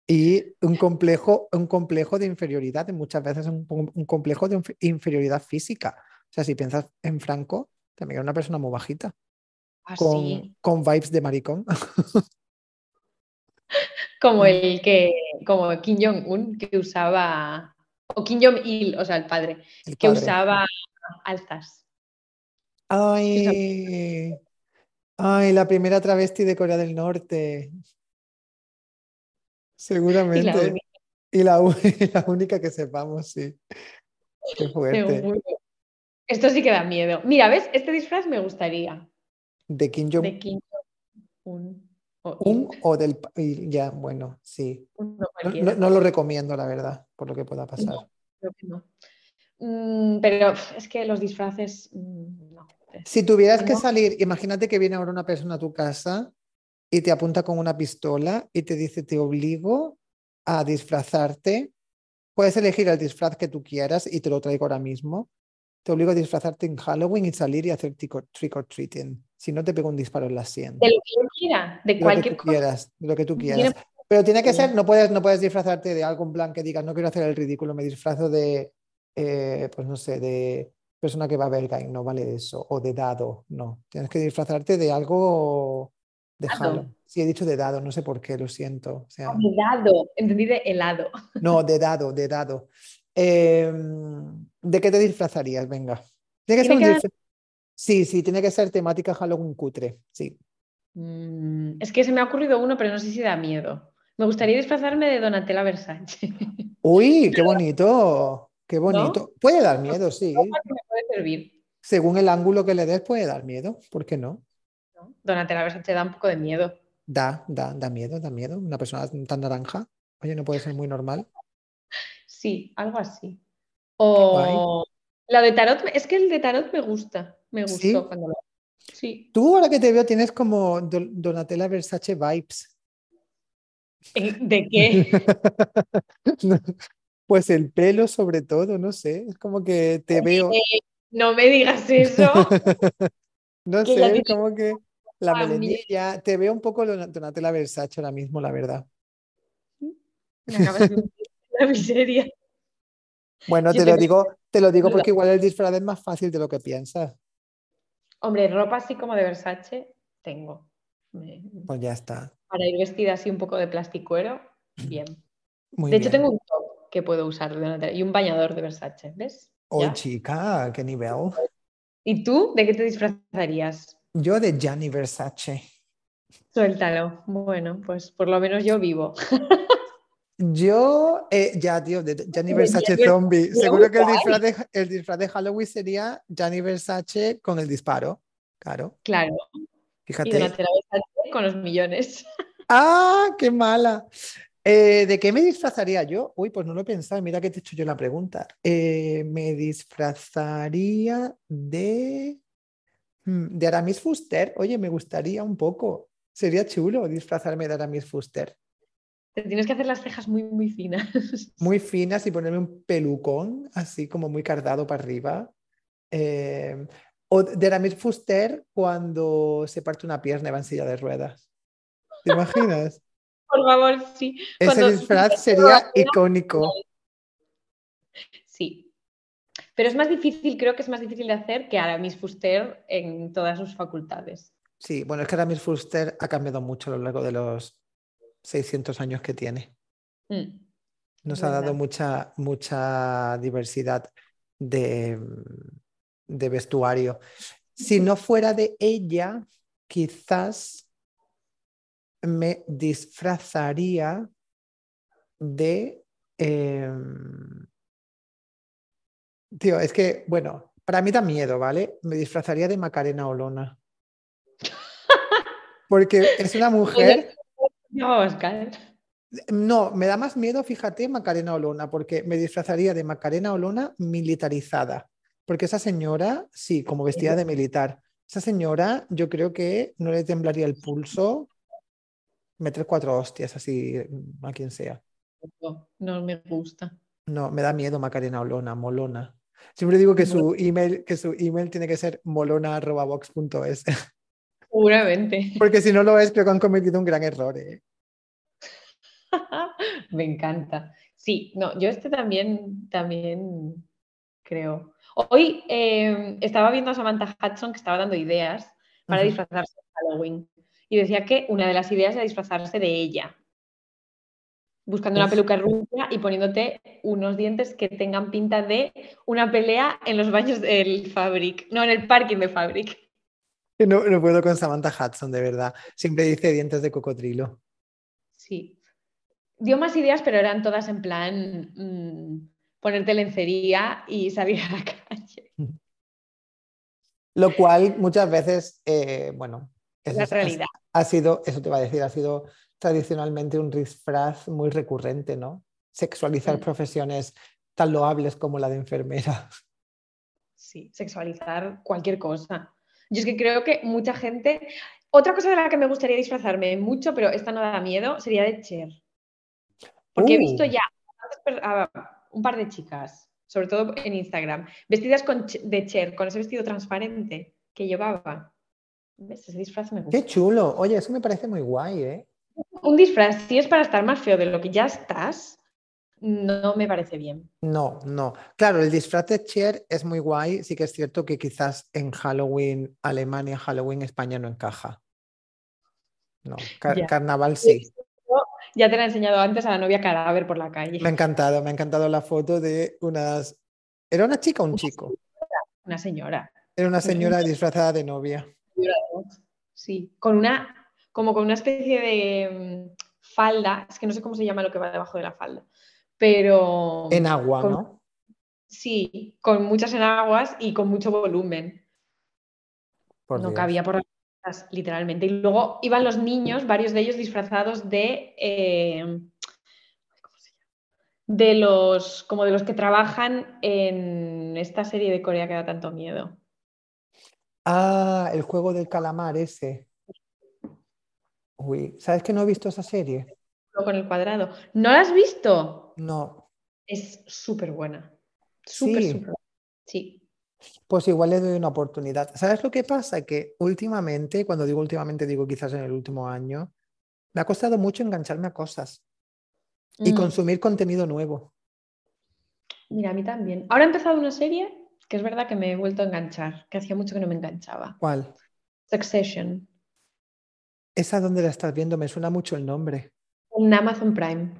y un complejo, un complejo de inferioridad, y muchas veces un, un complejo de inf- inferioridad física. O sea, si piensas en Franco, también era una persona muy bajita, Ah, con, sí. con vibes de maricón. Como Mm. el que, como Kim Jong-un, que usaba, o Kim Jong-il, o sea, el padre, El que padre. usaba alzas. Ay, ay, la primera travesti de Corea del Norte. Y la Seguramente. única, Y la, única que sepamos, sí. Qué fuerte. Esto sí que da miedo. Mira, ¿ves? Este disfraz me gustaría. De Kim Jong De Kim Jong-un. O Un o del... Ya, bueno, sí. No, no- no lo recomiendo, la verdad, por lo que pueda pasar. No, creo que no. Mm, pero es que los disfraces, mm, no. Si tuvieras que salir, imagínate que viene ahora una persona a tu casa y te apunta con una pistola y te dice, te obligo a disfrazarte. Puedes elegir el disfraz que tú quieras y te lo traigo ahora mismo. Te obligo a disfrazarte en Halloween y salir y hacer trick or treating. Si no, te pego un disparo en la sien. De lo que yo quiera, de De lo que cualquier tú cosa. quieras, de lo que tú quieras. Pero tiene que ser, no puedes, no puedes disfrazarte de algo en plan que digas, no quiero hacer el ridículo, me disfrazo de, eh, pues no sé, de, persona que va a Berghain, no vale eso. O de dado, no. Tienes que disfrazarte de algo de. Halloween. Sí, he dicho de dado, no sé por qué, lo siento. O sea, De dado, entendí de helado. no, de dado, de dado. Em, ¿de qué te disfrazarías? Venga. Tiene que ser un disfraz- Sí, sí, tiene que ser temática Halloween cutre. Sí. Mm, es que se me ha ocurrido uno, pero no sé si da miedo. Me gustaría disfrazarme de Donatella Versace. Uy, qué bonito. Qué bonito. Puede dar miedo, sí. Ropa que me puede servir. Según el ángulo que le des, puede dar miedo. ¿Por qué no? ¿no? Donatella Versace da un poco de miedo. Da, da, da miedo, da miedo. Una persona tan naranja. Oye, no puede ser muy normal. Sí, algo así. O la de tarot, es que el de tarot me gusta. Me gustó ¿Sí? cuando lo. Sí. Tú, ahora que te veo, tienes como Do- Donatella Versace vibes. Eh, ¿De qué? Pues el pelo, sobre todo, no sé. Es como que te veo. No me digas eso. No que sé, como que la melenilla. Te veo un poco Don- Donatella Versace ahora mismo, la verdad. Me acabas de la miseria. Bueno, te lo digo, te lo digo porque igual el disfraz es más fácil de lo que piensas. Hombre, ropa así como de Versace tengo. Pues ya está. Para ir vestida así un poco de plasticuero, bien. Muy De hecho, bien. tengo un top que puedo usar y un bañador de Versace, ¿ves? ¿Ya? chica, qué nivel. ¿Y tú de qué te disfrazarías? Yo de Gianni Versace. Suéltalo. Bueno, pues por lo menos yo vivo. Yo, eh, ya, tío, de Gianni Versace zombie. Seguro que el disfraz de, el disfraz de Halloween sería Gianni Versace con el disparo. Claro, Claro. Y fíjate. Donatella Versace con los millones. ¡Ah, qué mala! Eh, ¿de qué me disfrazaría yo? Uy, pues no lo he pensado. Mira que te he hecho yo la pregunta. Eh, me disfrazaría de... mm, de Aramis Fuster. Oye, me gustaría un poco. Sería chulo disfrazarme de Aramis Fuster. Te tienes que hacer las cejas muy, muy finas. Muy finas y ponerme un pelucón, así como muy cardado para arriba. Eh, o de Aramis Fuster cuando se parte una pierna y va en silla de ruedas. ¿Te imaginas? Por favor, sí. Ese Cuando- disfraz sería icónico. Sí. Pero es más difícil, creo que es más difícil de hacer que Aramis Fuster en todas sus facultades. Sí, bueno, es que Aramis Fuster ha cambiado mucho a lo largo de los 600 años que tiene. Mm. Nos ha dado mucha, mucha diversidad de, de vestuario. Si no fuera de ella, quizás me disfrazaría de... em, Tío, es que, bueno, para mí da miedo, ¿vale? Me disfrazaría de Macarena Olona. Porque es una mujer... No, Oscar. No, me da más miedo, fíjate, Macarena Olona, porque me disfrazaría de Macarena Olona militarizada. Porque esa señora, sí, como vestida de militar, esa señora yo creo que no le temblaría el pulso meter cuatro hostias así a quien sea. No, no me gusta. No, me da miedo Macarena Olona, molona. Siempre digo que su email, que su email tiene que ser molona.vox.es, Seguramente. porque si no lo es, creo que han cometido un gran error. ¿eh? Me encanta. Sí, no, yo este también, también creo. Hoy eh, estaba viendo a Samantha Hudson que estaba dando ideas para disfrazarse de Halloween. Y decía que una de las ideas era disfrazarse de ella. Buscando una peluca rubia y poniéndote unos dientes que tengan pinta de una pelea en los baños del Fabric. No, en el parking de Fabric. No, no puedo con Samantha Hudson, de verdad. Siempre dice dientes de cocodrilo. Sí. Dio más ideas, pero eran todas en plan mm, ponerte lencería y salir a la calle. Lo cual muchas veces, eh, bueno, Es la ha- realidad. ha sido, eso te iba a decir, ha sido tradicionalmente un disfraz muy recurrente, ¿no? Sexualizar Mm. profesiones tan loables como la de enfermera. Sí, sexualizar cualquier cosa. Yo es que creo que mucha gente. Otra cosa de la que me gustaría disfrazarme mucho, pero esta no da miedo, sería de Cher. Porque he visto ya a un par de chicas, sobre todo en Instagram, vestidas con de Cher, con ese vestido transparente que llevaba. ¿Ves? Ese disfraz me gusta. Qué chulo. Oye, eso me parece muy guay, ¿eh? Un disfraz, si es para estar más feo de lo que ya estás, no me parece bien. No, no. Claro, el disfraz de Cher es muy guay. Sí que es cierto que quizás en Halloween Alemania, Halloween España no encaja. No, carnaval sí. Ya te la he enseñado antes a la novia cadáver por la calle. Me ha encantado, me ha encantado la foto de unas. ¿Era una chica o un chico? Una señora. Era una señora disfrazada de novia. Sí, con una, como con una especie de mm, falda, es que no sé cómo se llama lo que va debajo de la falda, pero... En agua, ¿no? Sí, con muchas enaguas y con mucho volumen. no cabía por las literalmente. Y luego iban los niños, varios de ellos disfrazados de... Eh, de los, como de los que trabajan en esta serie de Corea que da tanto miedo. Ah, el juego del calamar ese. Uy, ¿sabes que no he visto esa serie? Con el cuadrado. ¿No la has visto? No. Es súper buena. Súper, sí. súper. Sí. Pues igual le doy una oportunidad. ¿Sabes lo que pasa? Que últimamente, cuando digo últimamente, digo quizás en el último año, me ha costado mucho engancharme a cosas y mm. consumir contenido nuevo. Mira, a mí también. Ahora he empezado una serie que es verdad que me he vuelto a enganchar, que hacía mucho que no me enganchaba. ¿Cuál? Succession. ¿Esa dónde la estás viendo? Me suena mucho el nombre. En Amazon Prime.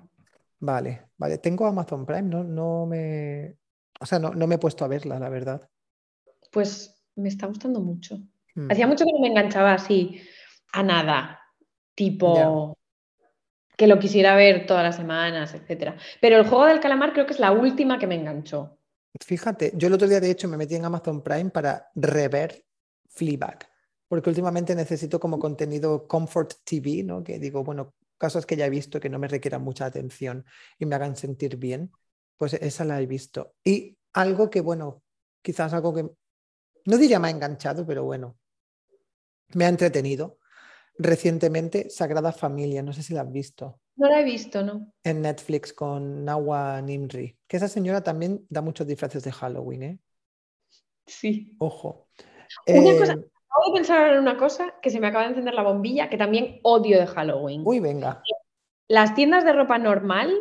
Vale, vale. Tengo Amazon Prime, no, no me. O sea, no, me he puesto a verla, la verdad. Pues me está gustando mucho. Hmm. Hacía mucho que no me enganchaba así a nada. Tipo. Que lo quisiera ver todas las semanas, etc. Pero el juego del calamar creo que es la última que me enganchó. Fíjate, yo el otro día de hecho me metí en Amazon Prime para rever Fleabag, porque últimamente necesito como contenido Comfort TV, ¿no? Que digo, bueno, casos que ya he visto que no me requieran mucha atención y me hagan sentir bien, pues esa la he visto. Y algo que, bueno, quizás algo que no diría me ha enganchado, pero bueno, me ha entretenido. Recientemente, Sagrada Familia, no sé si la has visto. No la he visto, ¿no? En Netflix con Nawa Nimri. Que esa señora también da muchos disfraces de Halloween, ¿eh? Sí. Ojo. Una cosa, eh, acabo de pensar en una cosa que se me acaba de encender la bombilla, que también odio de Halloween. Uy, venga. Las tiendas de ropa normal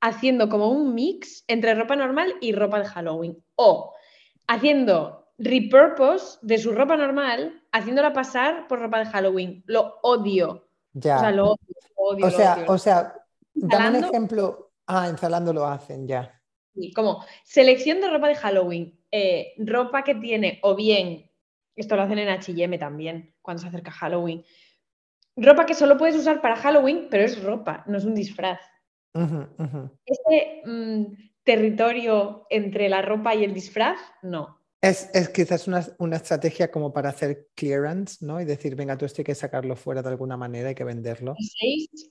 haciendo como un mix entre ropa normal y ropa de Halloween. O haciendo repurpose de su ropa normal, haciéndola pasar por ropa de Halloween. Lo odio. Ya. O sea, lo odio o sea, o sea, dame un ejemplo. Ah, ensalando lo hacen ya. Sí, como selección de ropa de Halloween. Eh, ropa que tiene, o bien, esto lo hacen en HM también, cuando se acerca Halloween. Ropa que solo puedes usar para Halloween, pero es ropa, no es un disfraz. Ese mm, territorio entre la ropa y el disfraz, no. Es, quizás una, estrategia como para hacer clearance, ¿no? Y decir, venga, tú esto hay que sacarlo fuera de alguna manera, hay que venderlo.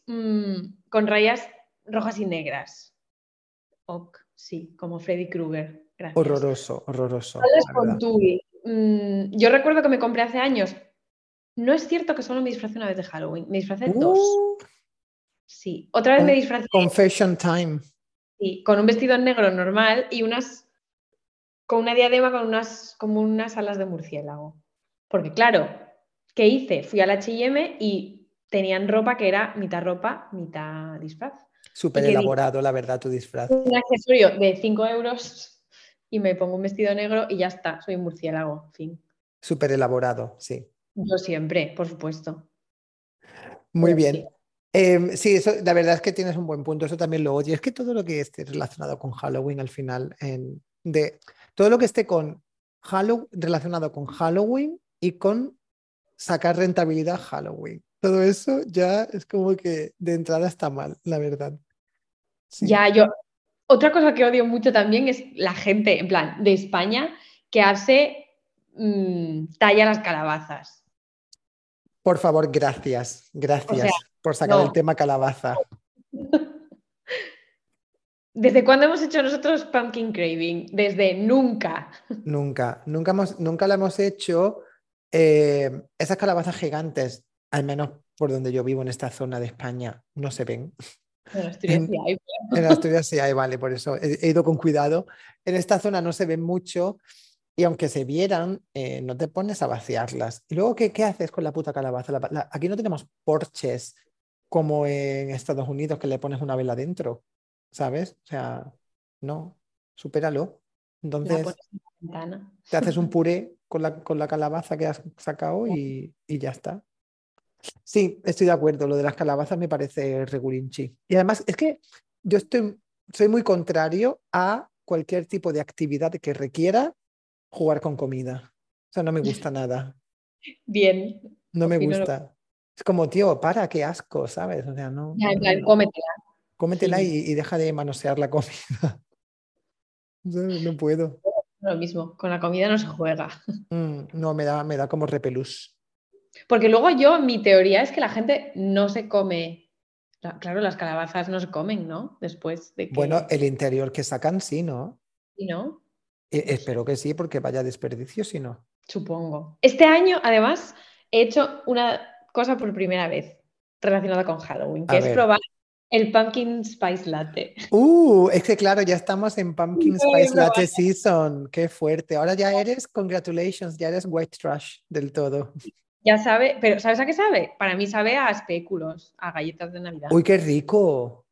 Mm, con rayas rojas y negras. Ok, sí, como Freddy Krueger. Horroroso, horroroso. Mm, yo recuerdo que me compré hace años. No es cierto que solo me disfracé una vez de Halloween, me disfracé dos. Uh. Sí, otra vez me disfracé. Confession time. Sí, con un vestido negro normal y unas con una diadema con unas, como unas alas de murciélago. Porque claro, ¿qué hice? Fui al HM y tenían ropa que era mitad ropa, mitad disfraz. Súper elaborado, la verdad, tu disfraz. Un accesorio de 5 euros y me pongo un vestido negro y ya está, soy murciélago, fin. Súper elaborado, sí. Yo siempre, por supuesto. Muy bien. Em, sí. eso, la verdad es que tienes un buen punto, eso también lo odio. Es que todo lo que esté relacionado con Halloween al final, en, de todo lo que esté con Halloween, relacionado con Halloween y con sacar rentabilidad Halloween. Todo eso ya es como que de entrada está mal, la verdad. Ya, yo. Otra cosa que odio mucho también es la gente, en plan, de España, que hace mm, talla las calabazas. Por favor, gracias. Gracias por sacar el tema calabaza. ¿Desde cuándo hemos hecho nosotros pumpkin craving? Desde nunca. Nunca, nunca, hemos, nunca la hemos hecho. Eh, esas calabazas gigantes, al menos por donde yo vivo en esta zona de España, no se ven. En Asturias sí hay. En Asturias sí hay, vale, por eso he, ido con cuidado. En esta zona no se ven mucho y aunque se vieran, eh, no te pones a vaciarlas. ¿Y luego qué, qué haces con la puta calabaza? aquí no tenemos porches como en Estados Unidos que le pones una vela dentro. ¿Sabes? O sea, no, supéralo. Entonces, la te haces un puré con la, con la calabaza que has sacado y, y ya está. Sí, estoy de acuerdo. Lo de las calabazas me parece regulinchi. Y además, es que yo estoy, soy muy contrario a cualquier tipo de actividad que requiera jugar con comida. O sea, no me gusta nada. Bien. No me Opino lo- gusta. Es como, tío, para, qué asco, ¿sabes? O sea, no. Ya, en plan, cómetela. Cómetela sí. y, y deja de manosear la comida. No puedo. Lo mismo, con la comida no se juega. Mm, no, me da, me da como repelús. Porque luego yo, mi teoría es que la gente no se come. la- Claro, las calabazas no se comen, ¿no? Después de que. Bueno, el interior que sacan, sí, ¿no? ¿sí, ¿no? E- sé. espero que sí, porque vaya desperdicio si no. Supongo. Este año, además, he hecho una cosa por primera vez relacionada con Halloween, que A es ver. probar el pumpkin spice latte. Uh, es que claro, ya estamos en Pumpkin No Spice Latte. Season. Qué fuerte. Ahora ya eres, congratulations, ya eres white trash del todo. Ya sabe, pero ¿sabes a qué sabe? Para mí sabe a espéculos, a galletas de Navidad. Uy, qué rico.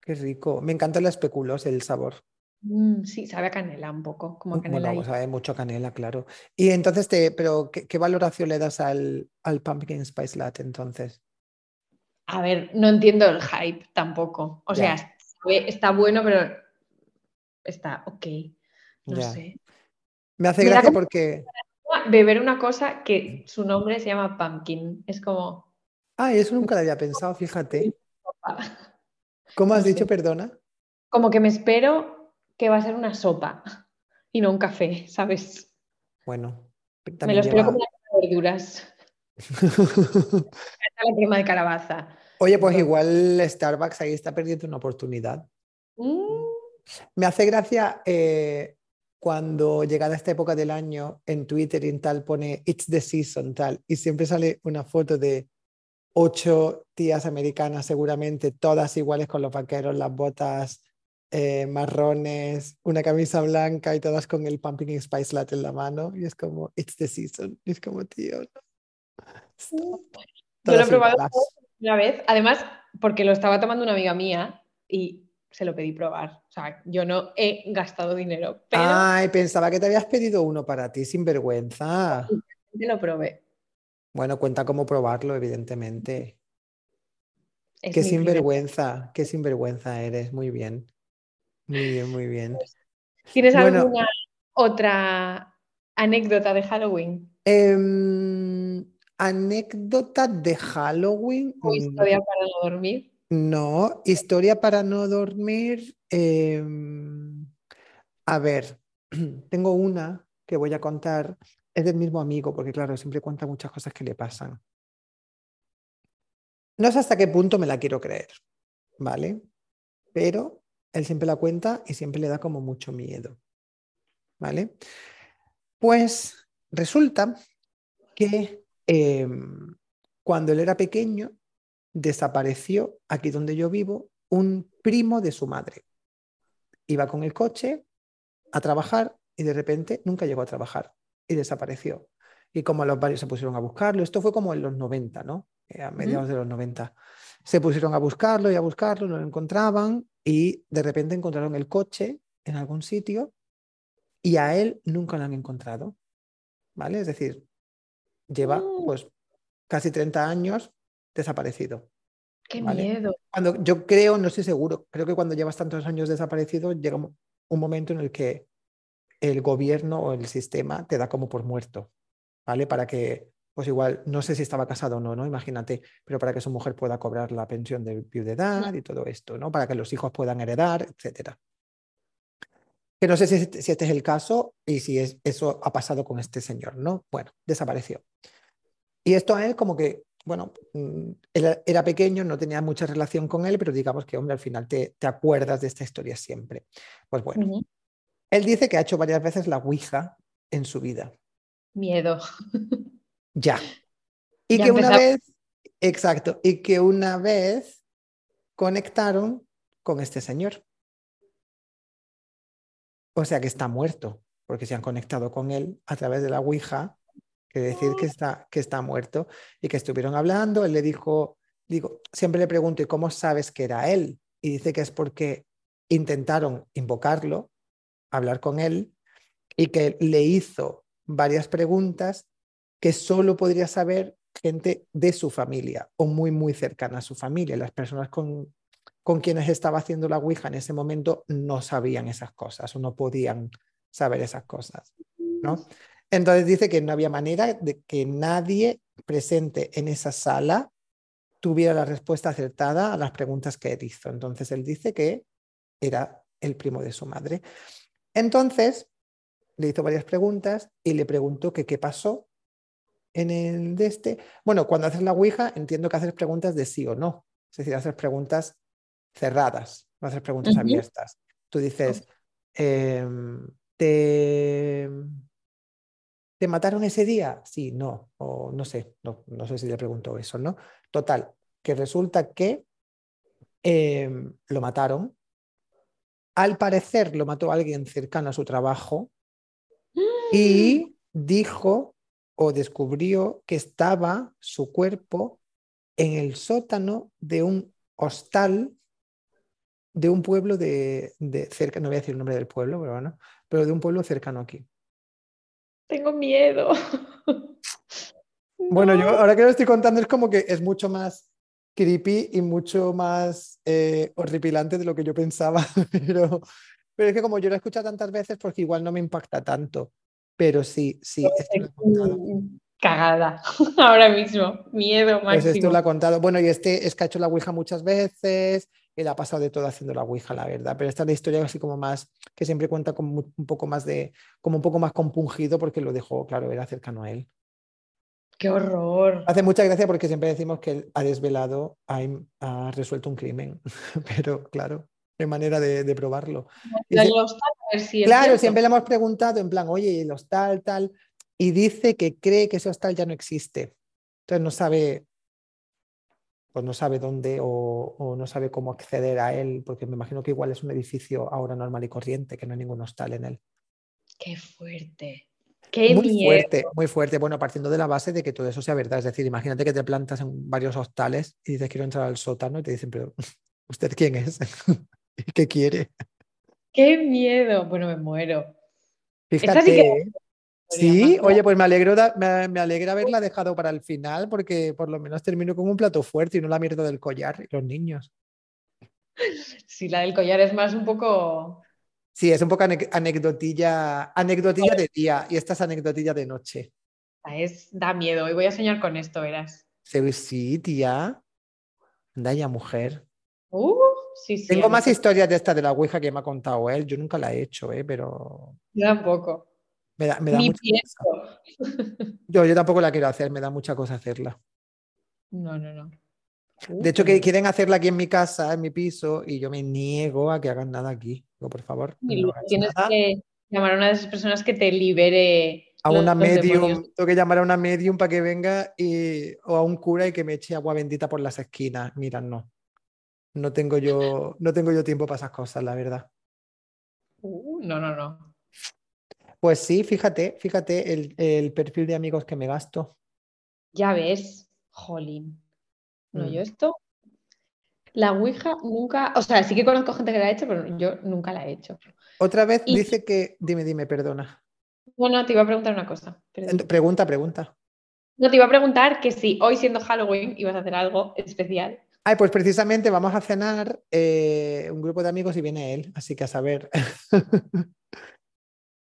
Qué rico. Me encanta el especuloos, el sabor. Mm, sí, sabe a canela un poco, como a Bueno, canela. a ver, mucho canela, claro. Y entonces, te, pero ¿qué, qué valoración le das al, al Pumpkin Spice Latte entonces? A ver, no entiendo el hype tampoco. O sea, está bueno, pero está ok. No sé. Me hace Me gracia porque. Beber una cosa que su nombre se llama pumpkin. Es como. Ah, eso nunca lo había pensado, fíjate. ¿Cómo has No dicho, sé. perdona? Como que me espero que va a ser una sopa y no un café, ¿sabes? Bueno, Me lo espero lleva- como sopa verduras. la crema de calabaza. Oye, pues igual Starbucks ahí está perdiendo una oportunidad. Mm, Me hace gracia eh, cuando llegada esta época del año en Twitter y en tal pone It's the season tal y siempre sale una foto de ocho tías americanas seguramente todas iguales con los vaqueros, las botas eh, marrones, una camisa blanca y todas con el pumpkin spice latte en la mano y es como It's the season y es como tío. no. Yo lo he probado una vez, además, porque lo estaba tomando una amiga mía y se lo pedí probar. O sea, yo no he gastado dinero, pero Ay, pensaba que te habías pedido uno para ti sin vergüenza. sí lo probé. Bueno, cuenta cómo probarlo, evidentemente. Es Qué mi primer- sinvergüenza, qué sinvergüenza eres. Muy bien. Muy bien, muy bien. ¿Tienes Bueno. alguna otra anécdota de Halloween Em, anécdota de Halloween. o historia para no dormir? No, historia para no dormir. em, a ver, tengo una que voy a contar. Es del mismo amigo, porque claro, siempre cuenta muchas cosas que le pasan. No sé hasta qué punto me la quiero creer, ¿vale? Pero él siempre la cuenta y siempre le da como mucho miedo, ¿vale? Pues resulta que em, cuando él era pequeño desapareció aquí donde yo vivo un primo de su madre. Iba con el coche a trabajar y de repente nunca llegó a trabajar y desapareció. Y como los varios se pusieron a buscarlo, esto fue como en los 90, ¿no? Eh, A mediados de los 90. Se pusieron a buscarlo y a buscarlo, no lo encontraban y de repente encontraron el coche en algún sitio y a él nunca lo han encontrado. ¿Vale? Es decir, lleva Mm. pues casi 30 años desaparecido. ¡Qué Vale. miedo! Cuando yo creo, no estoy seguro, creo que cuando llevas tantos años desaparecido llega un un momento en el que el gobierno o el sistema te da como por muerto, ¿vale? Para que, pues igual, no sé si estaba casado o no, ¿no? Imagínate, pero para que su mujer pueda cobrar la pensión de viudedad y todo esto, ¿no? Para que los hijos puedan heredar, etcétera. Que no sé si este, si este es el caso y si es, eso ha pasado con este señor, ¿no? Bueno, desapareció. Y esto a él como que, bueno, mm, él era pequeño, no tenía mucha relación con él, pero digamos que, hombre, al final te, te acuerdas de esta historia siempre. Pues bueno, él dice que ha hecho varias veces la Ouija en su vida. Miedo. Ya. Y Ya que una vez, exacto, y que una vez conectaron con este señor. O sea que está muerto, porque se han conectado con él a través de la Ouija, quiere decir que está, que está muerto y que estuvieron hablando. Él le dijo, digo, siempre le pregunto, ¿y cómo sabes que era él? y dice que es porque intentaron invocarlo, hablar con él, y que le hizo varias preguntas que solo podría saber gente de su familia o muy, muy cercana a su familia. Las personas con, con quienes estaba haciendo la Ouija en ese momento no sabían esas cosas o no podían saber esas cosas. ¿no? Entonces dice que no había manera de que nadie presente en esa sala tuviera la respuesta acertada a las preguntas que él hizo. Entonces él dice que era el primo de su madre. Entonces le hizo varias preguntas y le preguntó que qué pasó en el de este. Bueno, cuando haces la Ouija entiendo que haces preguntas de sí o no. Es decir, haces preguntas cerradas, no haces preguntas abiertas. Tú dices, em, ¿te, ¿te mataron ese día? Sí, no, o no sé, no, no sé si le pregunto eso, ¿no? Total, que resulta que em, lo mataron. Al parecer lo mató alguien cercano a su trabajo y dijo o descubrió que estaba su cuerpo en el sótano de un hostal de un pueblo de, cerca, no voy a decir el nombre del pueblo, pero bueno, pero de un pueblo cercano aquí. Tengo miedo. Bueno, yo ahora que lo estoy contando es como que es mucho más creepy y mucho más eh, horripilante de lo que yo pensaba, pero, pero es que como yo lo he escuchado tantas veces, porque igual no me impacta tanto. Pero sí, sí. Cagada, ahora mismo, miedo máximo. Pues esto lo ha contado. Bueno, y este es que ha hecho la Ouija muchas veces, él ha pasado de todo haciendo la Ouija, la verdad. Pero esta es la historia así como más, que siempre cuenta como un poco más de, como un poco más compungido porque lo dejó, claro, era cercano a él. ¡Qué horror! Hace mucha gracia porque siempre decimos que él ha desvelado, ha, resuelto un crimen, pero claro, hay manera de, probarlo. claro, siempre le hemos preguntado en plan, oye, los tal, tal, y dice que cree que ese hostal ya no existe. Entonces no sabe, pues no sabe dónde o, no sabe cómo acceder a él, porque me imagino que igual es un edificio ahora normal y corriente, que no hay ningún hostal en él. Qué fuerte. Qué muy fuerte, muy fuerte. Bueno, partiendo de la base de que todo eso sea verdad. Es decir, imagínate que te plantas en varios hostales y dices quiero entrar al sótano y te dicen, pero ¿usted quién es? ¿Qué quiere? Qué miedo. Bueno, me muero. Fíjate. Sí, oye, pues me, alegro me, alegra haberla dejado para el final porque por lo menos termino con un plato fuerte y no la mierda del collar y los niños. Sí, la del collar es más un poco... Sí, es un poco anecdotilla, anecdotilla de día y esta es anecdotilla de noche. Es, da miedo y voy a soñar con esto, verás. Sí, tía. Anda ya, mujer. Uh, sí, sí, Tengo más historias de esta de la Ouija que me ha contado él. Yo nunca la he hecho, ¿eh? pero... Yo tampoco. Me da, me Ni Yo, yo tampoco la quiero hacer, me da mucha cosa hacerla. No, no, no. de hecho, que quieren hacerla aquí en mi casa, en mi piso, y yo me niego a que hagan nada aquí. Digo, por favor. tienes que llamar a una de esas personas que te libere. A una medium, tengo que llamar a una medium para que venga y, o a un cura y que me eche agua bendita por las esquinas. Mira, no. No tengo yo, no tengo yo tiempo para esas cosas, la verdad. Uh, no, no, no. Pues sí, fíjate, fíjate el, perfil de amigos que me gasto. Ya ves, jolín. No, yo mm. esto, la Ouija nunca, o sea, sí que conozco gente que la ha hecho, pero yo nunca la he hecho. Otra vez dice que, dime, dime, perdona. Bueno, te iba a preguntar una cosa. Pregunta, pregunta. No, te iba a preguntar que si hoy siendo Halloween ibas a hacer algo especial. Ay, pues precisamente vamos a cenar eh, un grupo de amigos y viene él, así que a saber.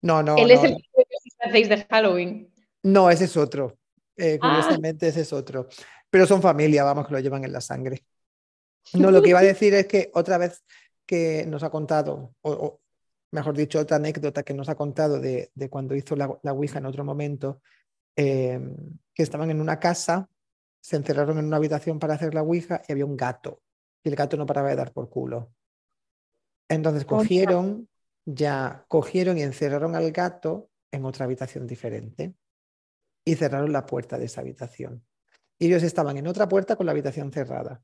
No, no. Él es el que hacéis de Halloween. No, ese es otro. Eh, ah. curiosamente, ese es otro. Pero son familia, vamos, que lo llevan en la sangre. No, lo que iba a decir es que otra vez que nos ha contado, o, mejor dicho, otra anécdota que nos ha contado de, cuando hizo la, la, Ouija en otro momento, em, que estaban en una casa, se encerraron en una habitación para hacer la Ouija y había un gato. Y el gato no paraba de dar por culo. Entonces cogieron, ya cogieron y encerraron al gato en otra habitación diferente y cerraron la puerta de esa habitación. Y ellos estaban en otra puerta con la habitación cerrada.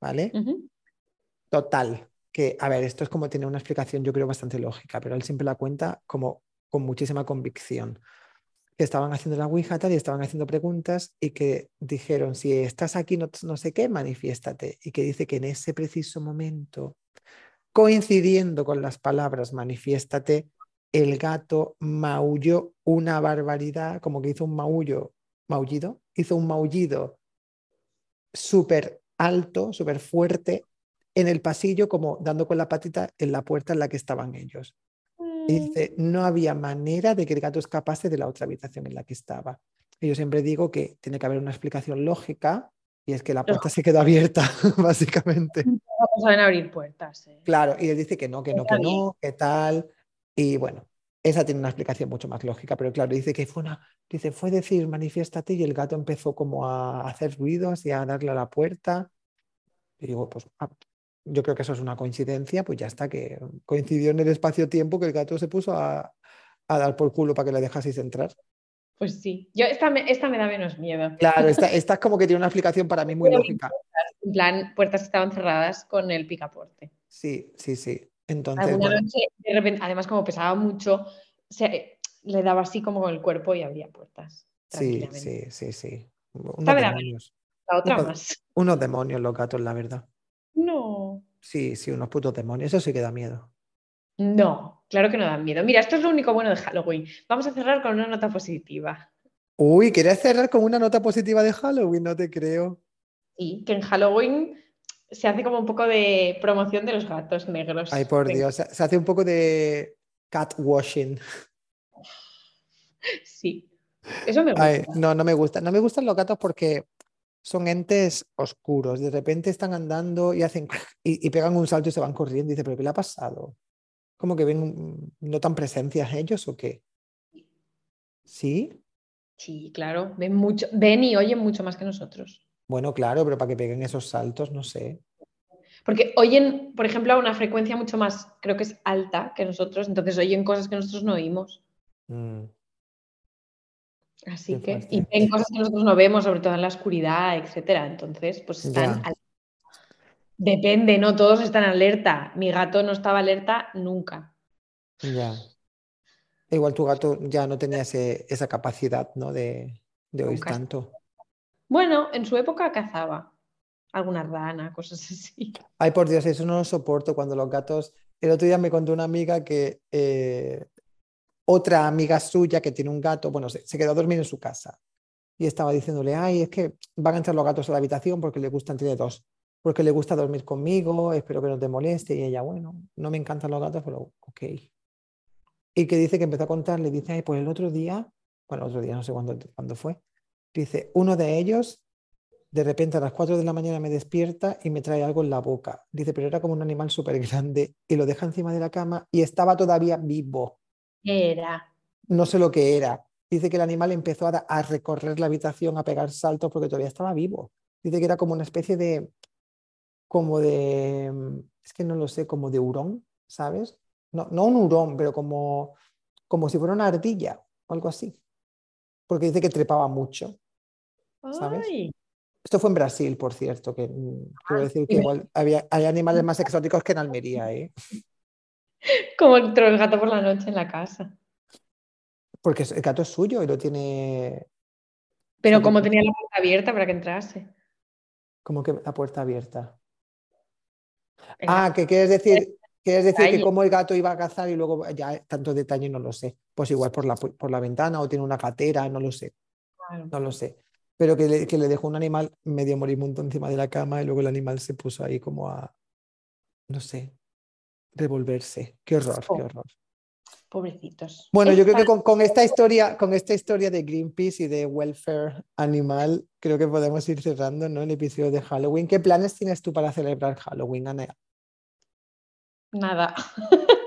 ¿Vale? Total, que, a ver, esto es como tiene una explicación, yo creo, bastante lógica, pero él siempre la cuenta como con muchísima convicción. Que estaban haciendo la Ouija tal y estaban haciendo preguntas y que dijeron, si estás aquí no, no sé qué, manifiéstate. Y que dice que en ese preciso momento Coincidiendo con las palabras manifiéstate, el gato maulló una barbaridad, como que hizo un maullo, maullido, hizo un maullido súper alto, súper fuerte, en el pasillo, como dando con la patita en la puerta en la que estaban ellos. Y Mm. dice, no había manera de que el gato escapase de la otra habitación en la que estaba. Y yo siempre digo que tiene que haber una explicación lógica y es que la puerta se quedó abierta, básicamente. No saben abrir puertas. eh. Claro, y él dice que no, que no, que no, que tal. Y bueno, esa tiene una explicación mucho más lógica, pero claro, dice que fue una, dice, fue decir manifiéstate y el gato empezó como a hacer ruidos y a darle a la puerta. Y digo, pues ah, yo creo que eso es una coincidencia, pues ya está, que coincidió en el espacio-tiempo que el gato se puso a, a dar por culo para que le dejaseis entrar. Pues sí. Yo, esta, me, esta me da menos miedo. Claro, esta, esta es como que tiene una explicación para mí muy Pero lógica. En plan, puertas que estaban cerradas con el picaporte. Sí, sí, sí. Entonces, Alguna bueno, noche, de repente, además, como pesaba mucho, se- le daba así como con el cuerpo y abría puertas. sí, sí, sí, sí. Unos Esta demonios. La otra Unos- más. Unos demonios los gatos, la verdad. No. Sí, sí, unos putos demonios. Eso sí que da miedo. No, claro que no dan miedo. Mira, esto es lo único bueno de Halloween. Vamos a cerrar con una nota positiva. Uy, ¿quieres cerrar con una nota positiva de Halloween? No te creo. Sí, que en Halloween se hace como un poco de promoción de los gatos negros. Ay, por Dios. Se se hace un poco de catwashing. Sí. Eso me gusta. Ay, no, no me gusta. No me gustan los gatos porque son entes oscuros. De repente están andando y hacen y, y pegan un salto y se van corriendo. Y dice, ¿pero qué le ha pasado? ¿Como que ven, notan presencias ellos o qué? ¿Sí? Sí, claro. Ven mucho, ven y oyen mucho más que nosotros. Bueno, claro, pero para que peguen esos saltos, no sé. Porque oyen, por ejemplo, a una frecuencia mucho más, creo que es alta que nosotros, entonces oyen cosas que nosotros no oímos. Mm, Así Qué que, y ven cosas que nosotros no vemos, sobre todo en la oscuridad, etcétera. Entonces, pues están Ya. al- Depende, no todos están alerta. Mi gato no estaba alerta nunca. ya. Igual tu gato ya no tenía ese- esa capacidad, ¿no? De, de oír Nunca. tanto. Bueno, en su época cazaba alguna rana, cosas así. Ay, por Dios, eso no lo soporto cuando los gatos. El otro día me contó una amiga que eh, otra amiga suya que tiene un gato, bueno, se, se quedó a dormir en su casa y estaba diciéndole, ay, es que van a entrar los gatos a la habitación porque le gustan, tiene dos, porque le gusta dormir conmigo, espero que no te moleste. Y ella, bueno, no me encantan los gatos, pero ok. Y que dice que empezó a contarle, dice, ay, pues el otro día, bueno, otro día, no sé cuándo, cuándo fue, dice, uno de ellos de repente a las 4 de la mañana me despierta y me trae algo en la boca. Dice, pero era como un animal súper grande y lo deja encima de la cama y estaba todavía vivo. Era. No sé lo que era. Dice que el animal empezó a, a recorrer la habitación, a pegar saltos porque todavía estaba vivo. Dice que era como una especie de, como de, mm, es que no lo sé, como de hurón, ¿sabes? No, no un hurón, pero como, como si fuera una ardilla o algo así. Porque dice que trepaba mucho. ¿Sabes? Ay, Esto fue en Brasil, por cierto, que mm, quiero decir que igual había, hay animales más exóticos que en Almería, ¿eh? como entró el gato por la noche en la casa. Porque el gato es suyo y lo tiene Pero como tenía la puerta abierta para que entrase. como que la puerta abierta. Ah, que quieres decir, quieres decir que Detalle. como el gato iba a cazar y luego ya tantos detalles no lo sé. Pues igual por la, por la ventana o tiene una gatera, no lo sé, no lo sé. Pero que le, que le dejó un animal medio moribundo encima de la cama y luego el animal se puso ahí como a, no sé, revolverse. Qué horror, qué Oh. horror. Pobrecitos. Bueno, yo creo que con, con esta historia, con esta historia de Greenpeace y de welfare animal, creo que podemos ir cerrando, ¿no? El episodio de Halloween. ¿Qué planes tienes tú para celebrar Halloween, Ana? Nada.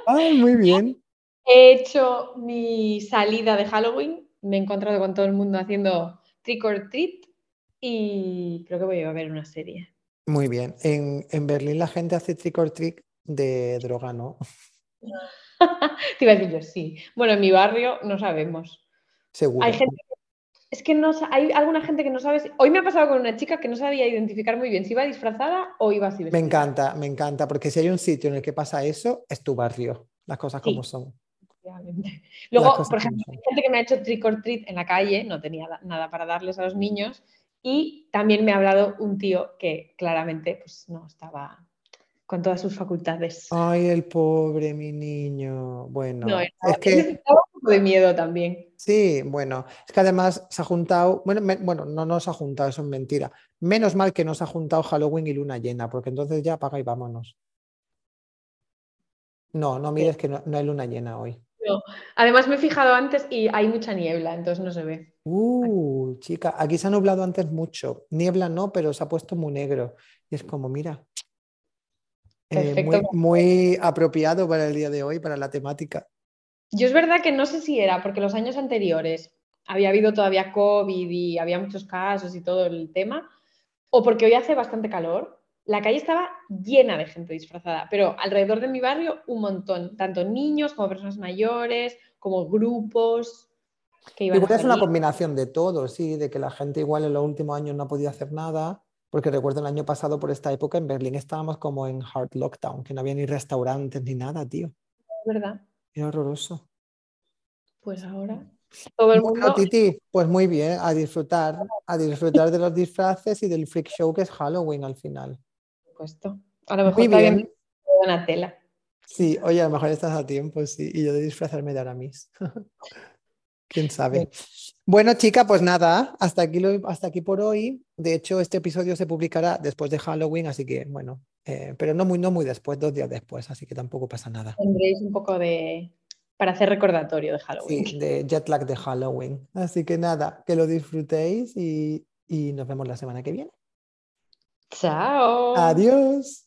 Ay, muy bien. He hecho mi salida de Halloween. Me he encontrado con todo el mundo haciendo trick or treat. Y creo que voy a ver una serie. Muy bien. En, en Berlín la gente hace trick or treat de droga, ¿no? Te iba a decir yo, sí. Bueno, en mi barrio no sabemos. Seguro. Hay gente. Es que no hay alguna gente que no sabe. si- Hoy me ha pasado con una chica que no sabía identificar muy bien si iba disfrazada o iba así Me encanta, me encanta, porque si hay un sitio en el que pasa eso, es tu barrio. Las cosas Sí. como son. Luego, por ejemplo, hay gente que me ha hecho trick or treat en la calle, no tenía da- nada para darles a los niños. Y también me ha hablado un tío que claramente pues, no estaba con todas sus facultades. Ay, el pobre, mi niño. Bueno, No, es que un poco de miedo también. sí, bueno, es que además se ha juntado, bueno, me- bueno, no nos ha juntado, eso es mentira. Menos mal que nos ha juntado Halloween y luna llena, porque entonces ya apaga y vámonos. No, no mires que no, no hay luna llena hoy. Además me he fijado antes y hay mucha niebla, entonces no se ve. Uh, chica, aquí se ha nublado antes mucho. Niebla no, pero se ha puesto muy negro. Y es como, mira, eh, muy apropiado para el día de hoy, para la temática. Yo es verdad que no sé si era porque los años anteriores había habido todavía COVID y había muchos casos y todo el tema, o porque hoy hace bastante calor. La calle estaba llena de gente disfrazada, pero alrededor de mi barrio un montón, tanto niños como personas mayores, como grupos que iban a es una combinación de todo, sí, de que la gente igual en los últimos años no ha podido hacer nada, porque recuerdo el año pasado por esta época en Berlín estábamos como en hard lockdown, que no había ni restaurantes ni nada, tío. ¿verdad? Era horroroso. Pues ahora todo el Bueno, mundo Titi, pues muy bien, a disfrutar, a disfrutar de los disfraces y del freak show que es Halloween al final. puesto. A lo mejor Muy todavía bien. me Donatella. Sí, oye, a lo mejor estás a tiempo, sí, y yo de disfrazarme de Aramis. ¿Quién sabe? Bueno, chica, pues nada, hasta aquí, lo- hasta aquí por hoy. De hecho, este episodio se publicará después de Halloween, así que bueno, eh, pero no muy, no muy después, dos días después, así que tampoco pasa nada. Tendréis un poco de para hacer recordatorio de Halloween. Sí, de jet lag de Halloween. Así que nada, que lo disfrutéis y, y nos vemos la semana que viene. Chao. Adiós.